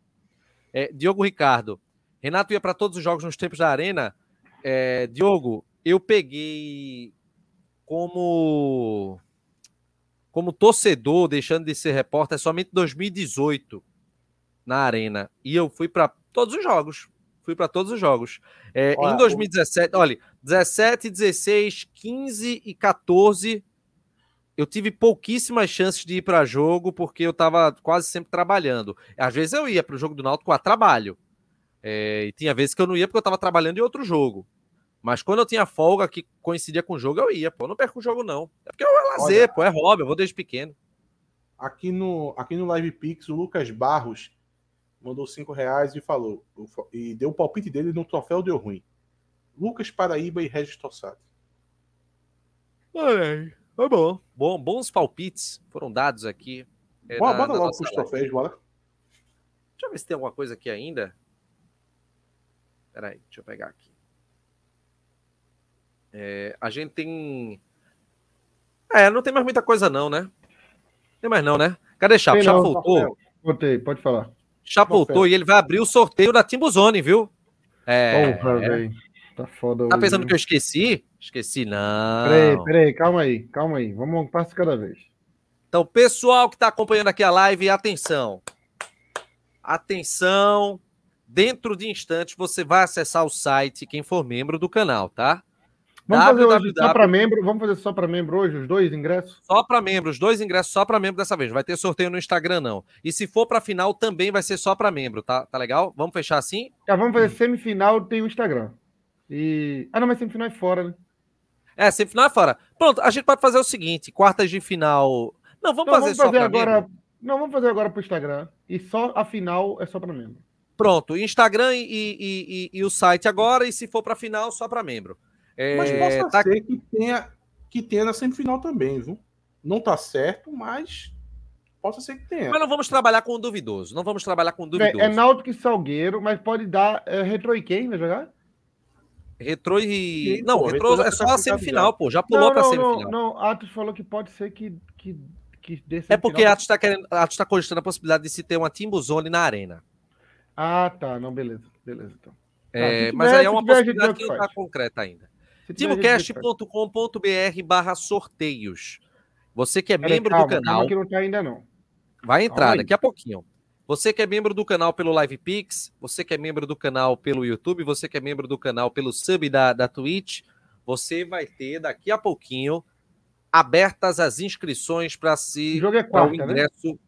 É, Diogo Ricardo. Renato ia para todos os jogos nos tempos da Arena. É, Diogo, eu peguei como como torcedor, deixando de ser repórter, somente 2018 na Arena. E eu fui para todos os jogos. Fui para todos os jogos. É, Olha, em 2017, olha, 17, 16, 15 e 14, eu tive pouquíssimas chances de ir para jogo, porque eu estava quase sempre trabalhando. Às vezes eu ia para o jogo do Náutico a trabalho. É, e tinha vezes que eu não ia porque eu estava trabalhando em outro jogo. Mas quando eu tinha folga que coincidia com o jogo, eu ia, pô. Eu não perco o jogo, não. É porque é lazer, Olha, pô. É hobby, eu vou desde pequeno. Aqui no, aqui no Live Pix, o Lucas Barros mandou 5 reais e falou. E deu o palpite dele no troféu deu ruim. Lucas Paraíba e Regis Tossati. Olha aí. Foi bom. bom. Bons palpites foram dados aqui. é, Bora, na- bora na logo pros live. troféus, bora. Deixa eu ver se tem alguma coisa aqui ainda. Peraí, deixa eu pegar aqui. É, a gente tem. É, não tem mais muita coisa, não, né? Tem mais não, né? Cadê Chapo? Tem Chapo não, voltou. Voltei, pode falar. Chapo voltou e ele vai abrir o sorteio da Timbuzone, viu? É. Porra, velho. Tá foda Tá hoje, pensando viu? que eu esqueci? Esqueci, não. Peraí, peraí, calma aí, calma aí. Vamos um passo cada vez. Então, pessoal que está acompanhando aqui a live, atenção. Atenção. Dentro de instantes, você vai acessar o site, quem for membro do canal, tá? Vamos fazer hoje www. só para membro? Vamos fazer só para membro hoje, os dois ingressos? Só para membros, dois ingressos só para membro dessa vez. Vai ter sorteio no Instagram, não. E se for para final, também vai ser só para membro, tá? Tá legal? Vamos fechar assim? Tá, vamos fazer semifinal, tem o Instagram. E... Ah, não, mas semifinal é fora, né? É, semifinal é fora. Pronto, a gente pode fazer o seguinte: quartas de final. Não, vamos Então, fazer vamos só para agora. membro. Não, vamos fazer agora pro Instagram. E só a final é só para membro. Pronto, Instagram e, e- e- e o site agora, e se for para final, só para membro. É, Mas possa tá- ser que tenha, que tenha na semifinal também, viu? Não tá certo, mas possa ser que tenha. Mas não vamos trabalhar com o duvidoso. Não vamos trabalhar com o duvidoso. É, é Náutico e Salgueiro, mas pode dar é, Retro e quem vai jogar? Retrô e. Sim, não, pô, retrô retrô já é tá só a semifinal, já. pô. Já pulou não, pra não, semifinal. não, não. Atos falou que pode ser que, que, que dê É porque Atos está querendo. Atos está cogitando a possibilidade de se ter uma Timbuzone na arena. Ah, tá. Não, beleza. Beleza, então. É, se mas aí é uma tiver, possibilidade o que não está concreta ainda. O. Timocast.com.br barra sorteios. Você que é Peraí, membro calma, do canal. Calma que não tá ainda, não. Vai entrar daqui a pouquinho. Você que é membro do canal pelo LivePix, você que é membro do canal pelo YouTube, você que é membro do canal pelo sub da, da Twitch, você vai ter daqui a pouquinho abertas as inscrições para O se jogo é o né? ingresso.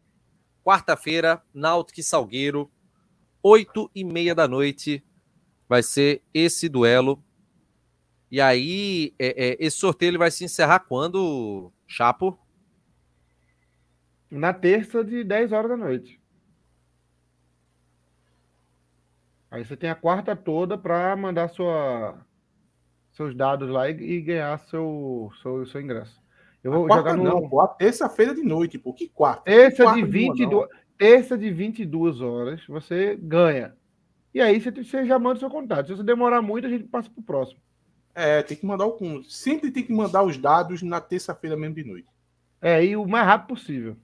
Quarta-feira, Náutico e Salgueiro, oito e meia da noite, vai ser esse duelo. E aí, é, é, esse sorteio ele vai se encerrar quando, Chapo? Na terça de 10 horas da noite. Aí você tem a quarta toda para mandar sua, seus dados lá e, e ganhar seu, seu, seu ingresso. Eu vou quarta jogar no. não, pô, a terça-feira de noite, pô. Que quarta? Terça Quarta de, de uma, 22, terça de 22 horas, você ganha. E aí você, você já manda o seu contato. Se você demorar muito, a gente passa pro próximo. É, tem que mandar o. Sempre tem que mandar os dados na terça-feira mesmo de noite. É, e o mais rápido possível.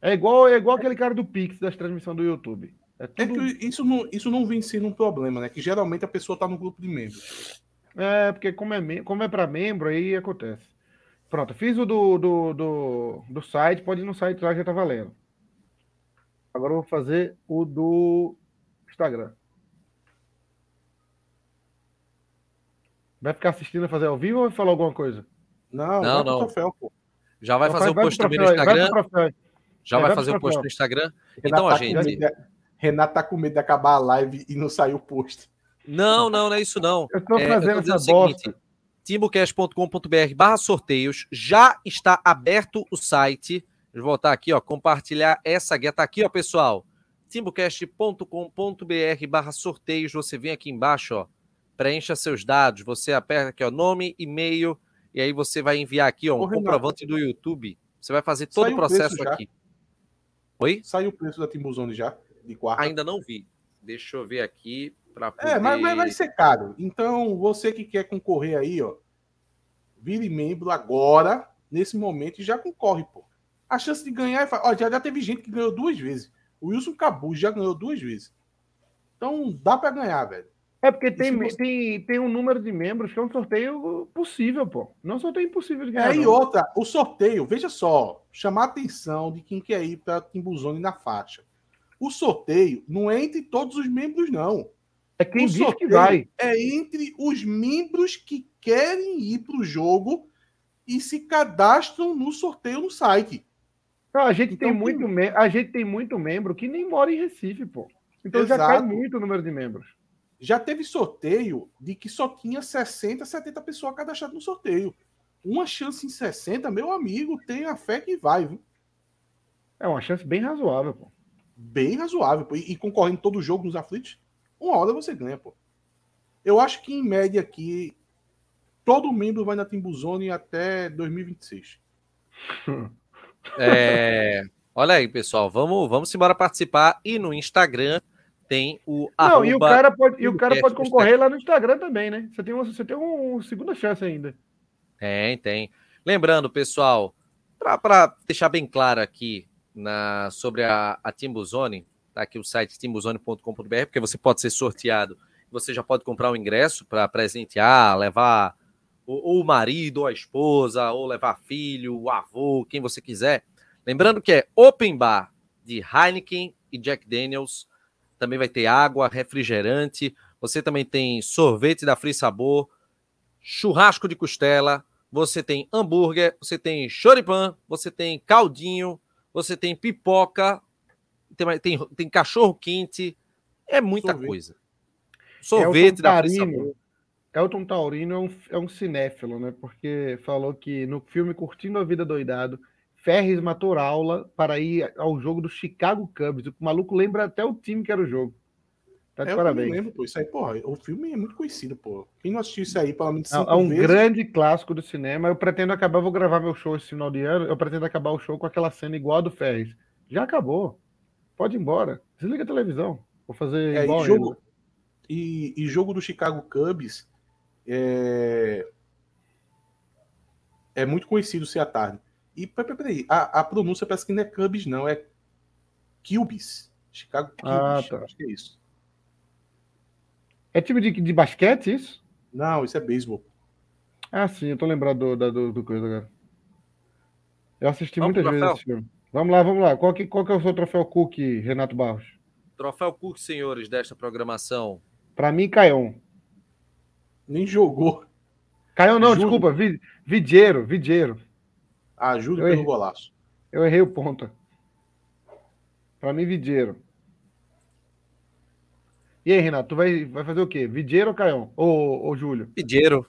É igual, é igual aquele cara do Pix das transmissões do YouTube. É É tudo que isso não, isso não vem sendo um problema, né? Que geralmente a pessoa tá no grupo de membros. É, porque como é, como é para membro, aí acontece. Pronto, fiz o do, do, do, do site, pode ir no site lá, já tá valendo. Agora eu vou fazer o do Instagram. Vai ficar assistindo a fazer ao vivo ou vai falar alguma coisa? Não, Não, vai pro não. troféu, pô. Já vai fazer vai- o post também no vai Instagram? Já É, vai fazer o post no Instagram? Então, a tá gente. de- Renato tá com medo de acabar a live e não sair o post. Não, não, não é isso não. Eu tô É, fazendo dizendo essa o seguinte, bosta. timocast.com.br barra sorteios, já está aberto o site. Vou voltar aqui, ó, compartilhar essa guia. Tá aqui, ó, pessoal. timbocast.com.br barra sorteios. Você vem aqui embaixo, ó, preencha seus dados. Você aperta aqui, ó, nome, e-mail, e aí você vai enviar aqui, ó, um Ô, comprovante do YouTube. Você vai fazer todo Saiu o processo aqui. Oi? Saiu o preço da Timbuzone já, de quarta. Ainda não vi. Deixa eu ver aqui poder... É, mas, mas vai ser caro. Então, você que quer concorrer aí, ó, vire membro agora, nesse momento, e já concorre, pô. A chance de ganhar é. Ó, já, já teve gente que ganhou duas vezes. O Wilson Cabuz já ganhou duas vezes. Então dá pra ganhar, velho. É porque tem, você- tem, tem um número de membros que é um sorteio possível, pô. Não é um sorteio impossível de ganhar. É, e outra, o sorteio, veja só, chamar a atenção de quem quer ir para Timbuzone na faixa. O sorteio não é entre todos os membros, não. É quem o diz que vai. É entre os membros que querem ir para o jogo e se cadastram no sorteio no site. Não, a gente Então tem muito a gente tem muito membro que nem mora em Recife, pô. Então já cai Exato. muito o número de membros. Já teve sorteio de que só tinha 60, 70 pessoas cadastradas no sorteio. Uma chance em 60, meu amigo, tem a fé que vai, viu? É uma chance bem razoável, pô. bem razoável. pô. E, e concorrendo todo jogo nos aflitos, uma hora você ganha, pô. Eu acho que em média aqui, todo membro vai na Timbuzone até 2026. É, olha aí, pessoal, vamos, vamos embora participar. E no Instagram tem o Não, e o cara pode, e o cara pode concorrer lá no Instagram também, né? Você tem uma, você tem uma segunda chance ainda. Tem, tem. Lembrando, pessoal, para deixar bem claro aqui na, sobre a, a Timbuzone, tá aqui o site timbuzone.com.br, porque você pode ser sorteado. Você já pode comprar o ingresso para presentear, levar ou, o marido, ou a esposa, ou levar filho, o avô, quem você quiser. Lembrando que é open bar de Heineken e Jack Daniels. Também vai ter água, refrigerante. Você também tem sorvete da Free Sabor, churrasco de costela, você tem hambúrguer, você tem choripan, você tem caldinho, você tem pipoca, tem, tem, tem cachorro quente, é muita Sorvete. coisa. Sorvete Elton da Taurino-. Elton Taurino é um, é um cinéfilo, né? Porque falou que no filme Curtindo a Vida Doidado, Ferris matou aula para ir ao jogo do Chicago Cubs. O maluco lembra até o time que era o jogo. Tá de É, eu parabéns. não lembro, pô. Isso aí, porra, o filme é muito conhecido, pô. Quem não assistiu isso aí, pelo menos É cinco é um vezes, grande clássico do cinema. Eu pretendo acabar, vou gravar meu show esse final de ano. Eu pretendo acabar o show com aquela cena igual a do Ferris. Já acabou. Pode ir embora. Desliga a televisão. Vou fazer É, igual e, a jogo, ele. e, e jogo do Chicago Cubs é, é muito conhecido ser à tarde. E peraí, peraí, a, a pronúncia parece que não é Cubs, não, é Cubs. Chicago Cubs, Ah, tá. acho que é isso. É time de, de basquete isso? Não, isso é beisebol. Ah, sim, eu tô lembrado do, da- do, do coisa agora. Eu assisti Vamos muitas vezes esse filme. Vamos lá, vamos lá. Qual que, qual que é o seu troféu Cook, Renato Barros? Troféu Cook, senhores, desta programação. Pra mim, Caion. Nem jogou. Caion não, Júlio. desculpa. Vi, Vidieiro, Vidieiro. Ajuda pelo errei. golaço. Eu errei o ponta. Pra mim, Vidieiro. E aí, Renato, tu vai, vai fazer o quê? Vidieiro ou Caion? Ou, ou Júlio? Pediram.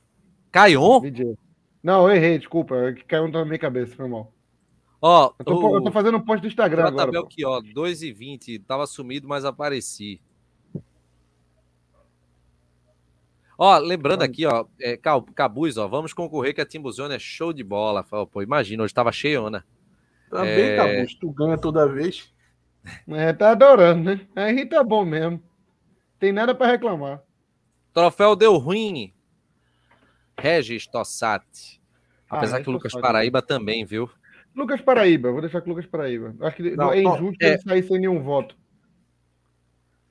Caion? Vidieiro. Não, eu errei, desculpa. É que Caion tá na minha cabeça, foi mal. Ó, Eu tô, eu tô o fazendo um post do Instagram agora. Tabel pô. aqui, ó, 2 e 20 tava sumido, mas apareci. Ó, lembrando aqui, ó, é, Cabuz, ó, vamos concorrer que a Timbuzone é show de bola. Pô, imagina, hoje tava cheiona. Também, É. Cabuz, tu ganha toda vez. É, tá adorando, né? Aí tá bom mesmo. Tem nada pra reclamar. Troféu deu ruim. Regis Tossati. Ah, Apesar Regis que o Lucas. Paraíba também, viu? Lucas Paraíba, vou deixar com o Lucas Paraíba. Acho que Não, é injusto é. ele sair sem nenhum voto.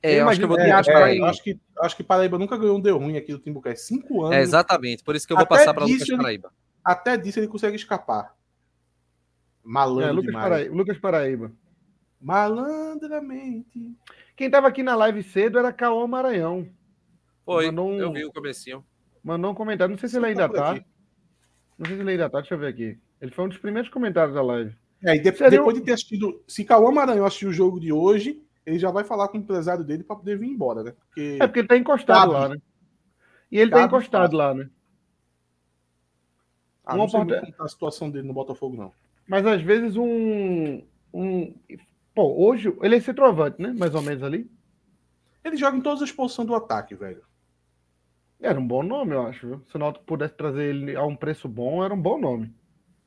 É, Eu acho que eu vou ter é, Lucas é, Paraíba. acho, que, acho que Paraíba nunca ganhou um deu ruim aqui do Timbucast. Cinco anos. É, exatamente, por isso que eu vou Até passar para Lucas ele- Paraíba. Até disso ele consegue escapar. É, Malandro Lucas, demais. Paraíba, Lucas Paraíba. Malandramente. Quem tava aqui na live cedo era Caô Maranhão. Foi, Mandou um- eu vi o comecinho. Mandou um comentário. Não sei se ele ainda tá. aqui. Não sei se ele ainda tá. Deixa eu ver aqui. Ele foi um dos primeiros comentários da live. É, e de- depois um- de ter assistido. Se Cauã Maranhão assistir o jogo de hoje, ele já vai falar com o empresário dele para poder vir embora, né? Porque É porque ele tá encostado Cabe. lá, né? E ele tá Cabe encostado fácil. lá, né? ah, não sei porta- tá a situação dele no Botafogo, não. Mas às vezes um. um... Pô, hoje ele é centroavante, né? Mais ou menos ali. Ele joga em todas as posições do ataque, velho. Era um bom nome, eu acho. Viu? Se o Náutico pudesse trazer ele a um preço bom, era um bom nome.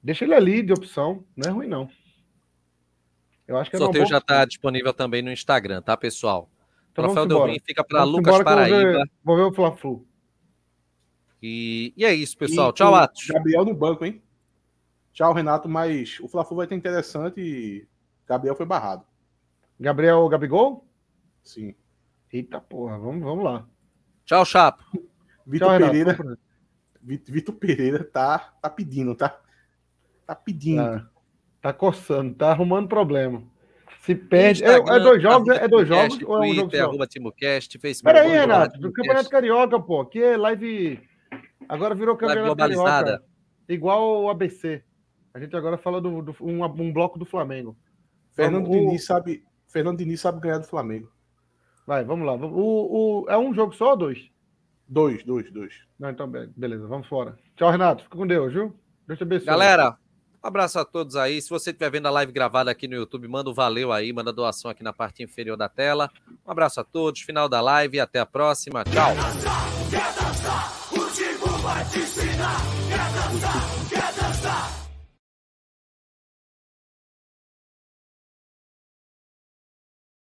Deixa ele ali de opção. Não é ruim, não. Eu acho que O uma sorteio já está disponível também no Instagram, tá, pessoal? Então Troféu vamos Del embora. Ruim fica para Lucas Paraíba. ver- Vou ver o Fla-Flu. E, e é isso, pessoal. E Tchau, Atos. Gabriel no banco, hein? Tchau, Renato, mas o Fla-Flu vai ter interessante e Gabriel foi barrado. Gabriel Gabigol? Sim. Eita porra, vamos, vamos lá. Tchau, Chapo. Vitor Tchau. Pereira, Vitor Pereira tá, tá pedindo, tá? Tá pedindo. Tá, tá coçando, tá arrumando problema. Se perde. É, Instagram, é dois jogos, é dois jogos ou é um jogo Twitter, só? arroba TimoCast, Facebook. Peraí, arroba Renato, do TimoCast. Campeonato Carioca, pô. Aqui é live. Agora virou Campeonato globalizada. Carioca. Igual o ABC. A gente agora fala do, do- um, um bloco do Flamengo. Fernando Vamos- Diniz sabe. Fernando Diniz sabe ganhar do Flamengo. Vai, vamos lá. O, o- é um jogo só ou dois? Dois, dois, dois. Não, então, be- beleza, vamos fora. Tchau, Renato. Fica com Deus, viu? Deus te abençoe. Galera, um abraço a todos aí. Se você estiver vendo a live gravada aqui no YouTube, manda um valeu aí, manda doação aqui na parte inferior da tela. Um abraço a todos, final da live e até a próxima. Tchau. Quer dançar, quer dançar.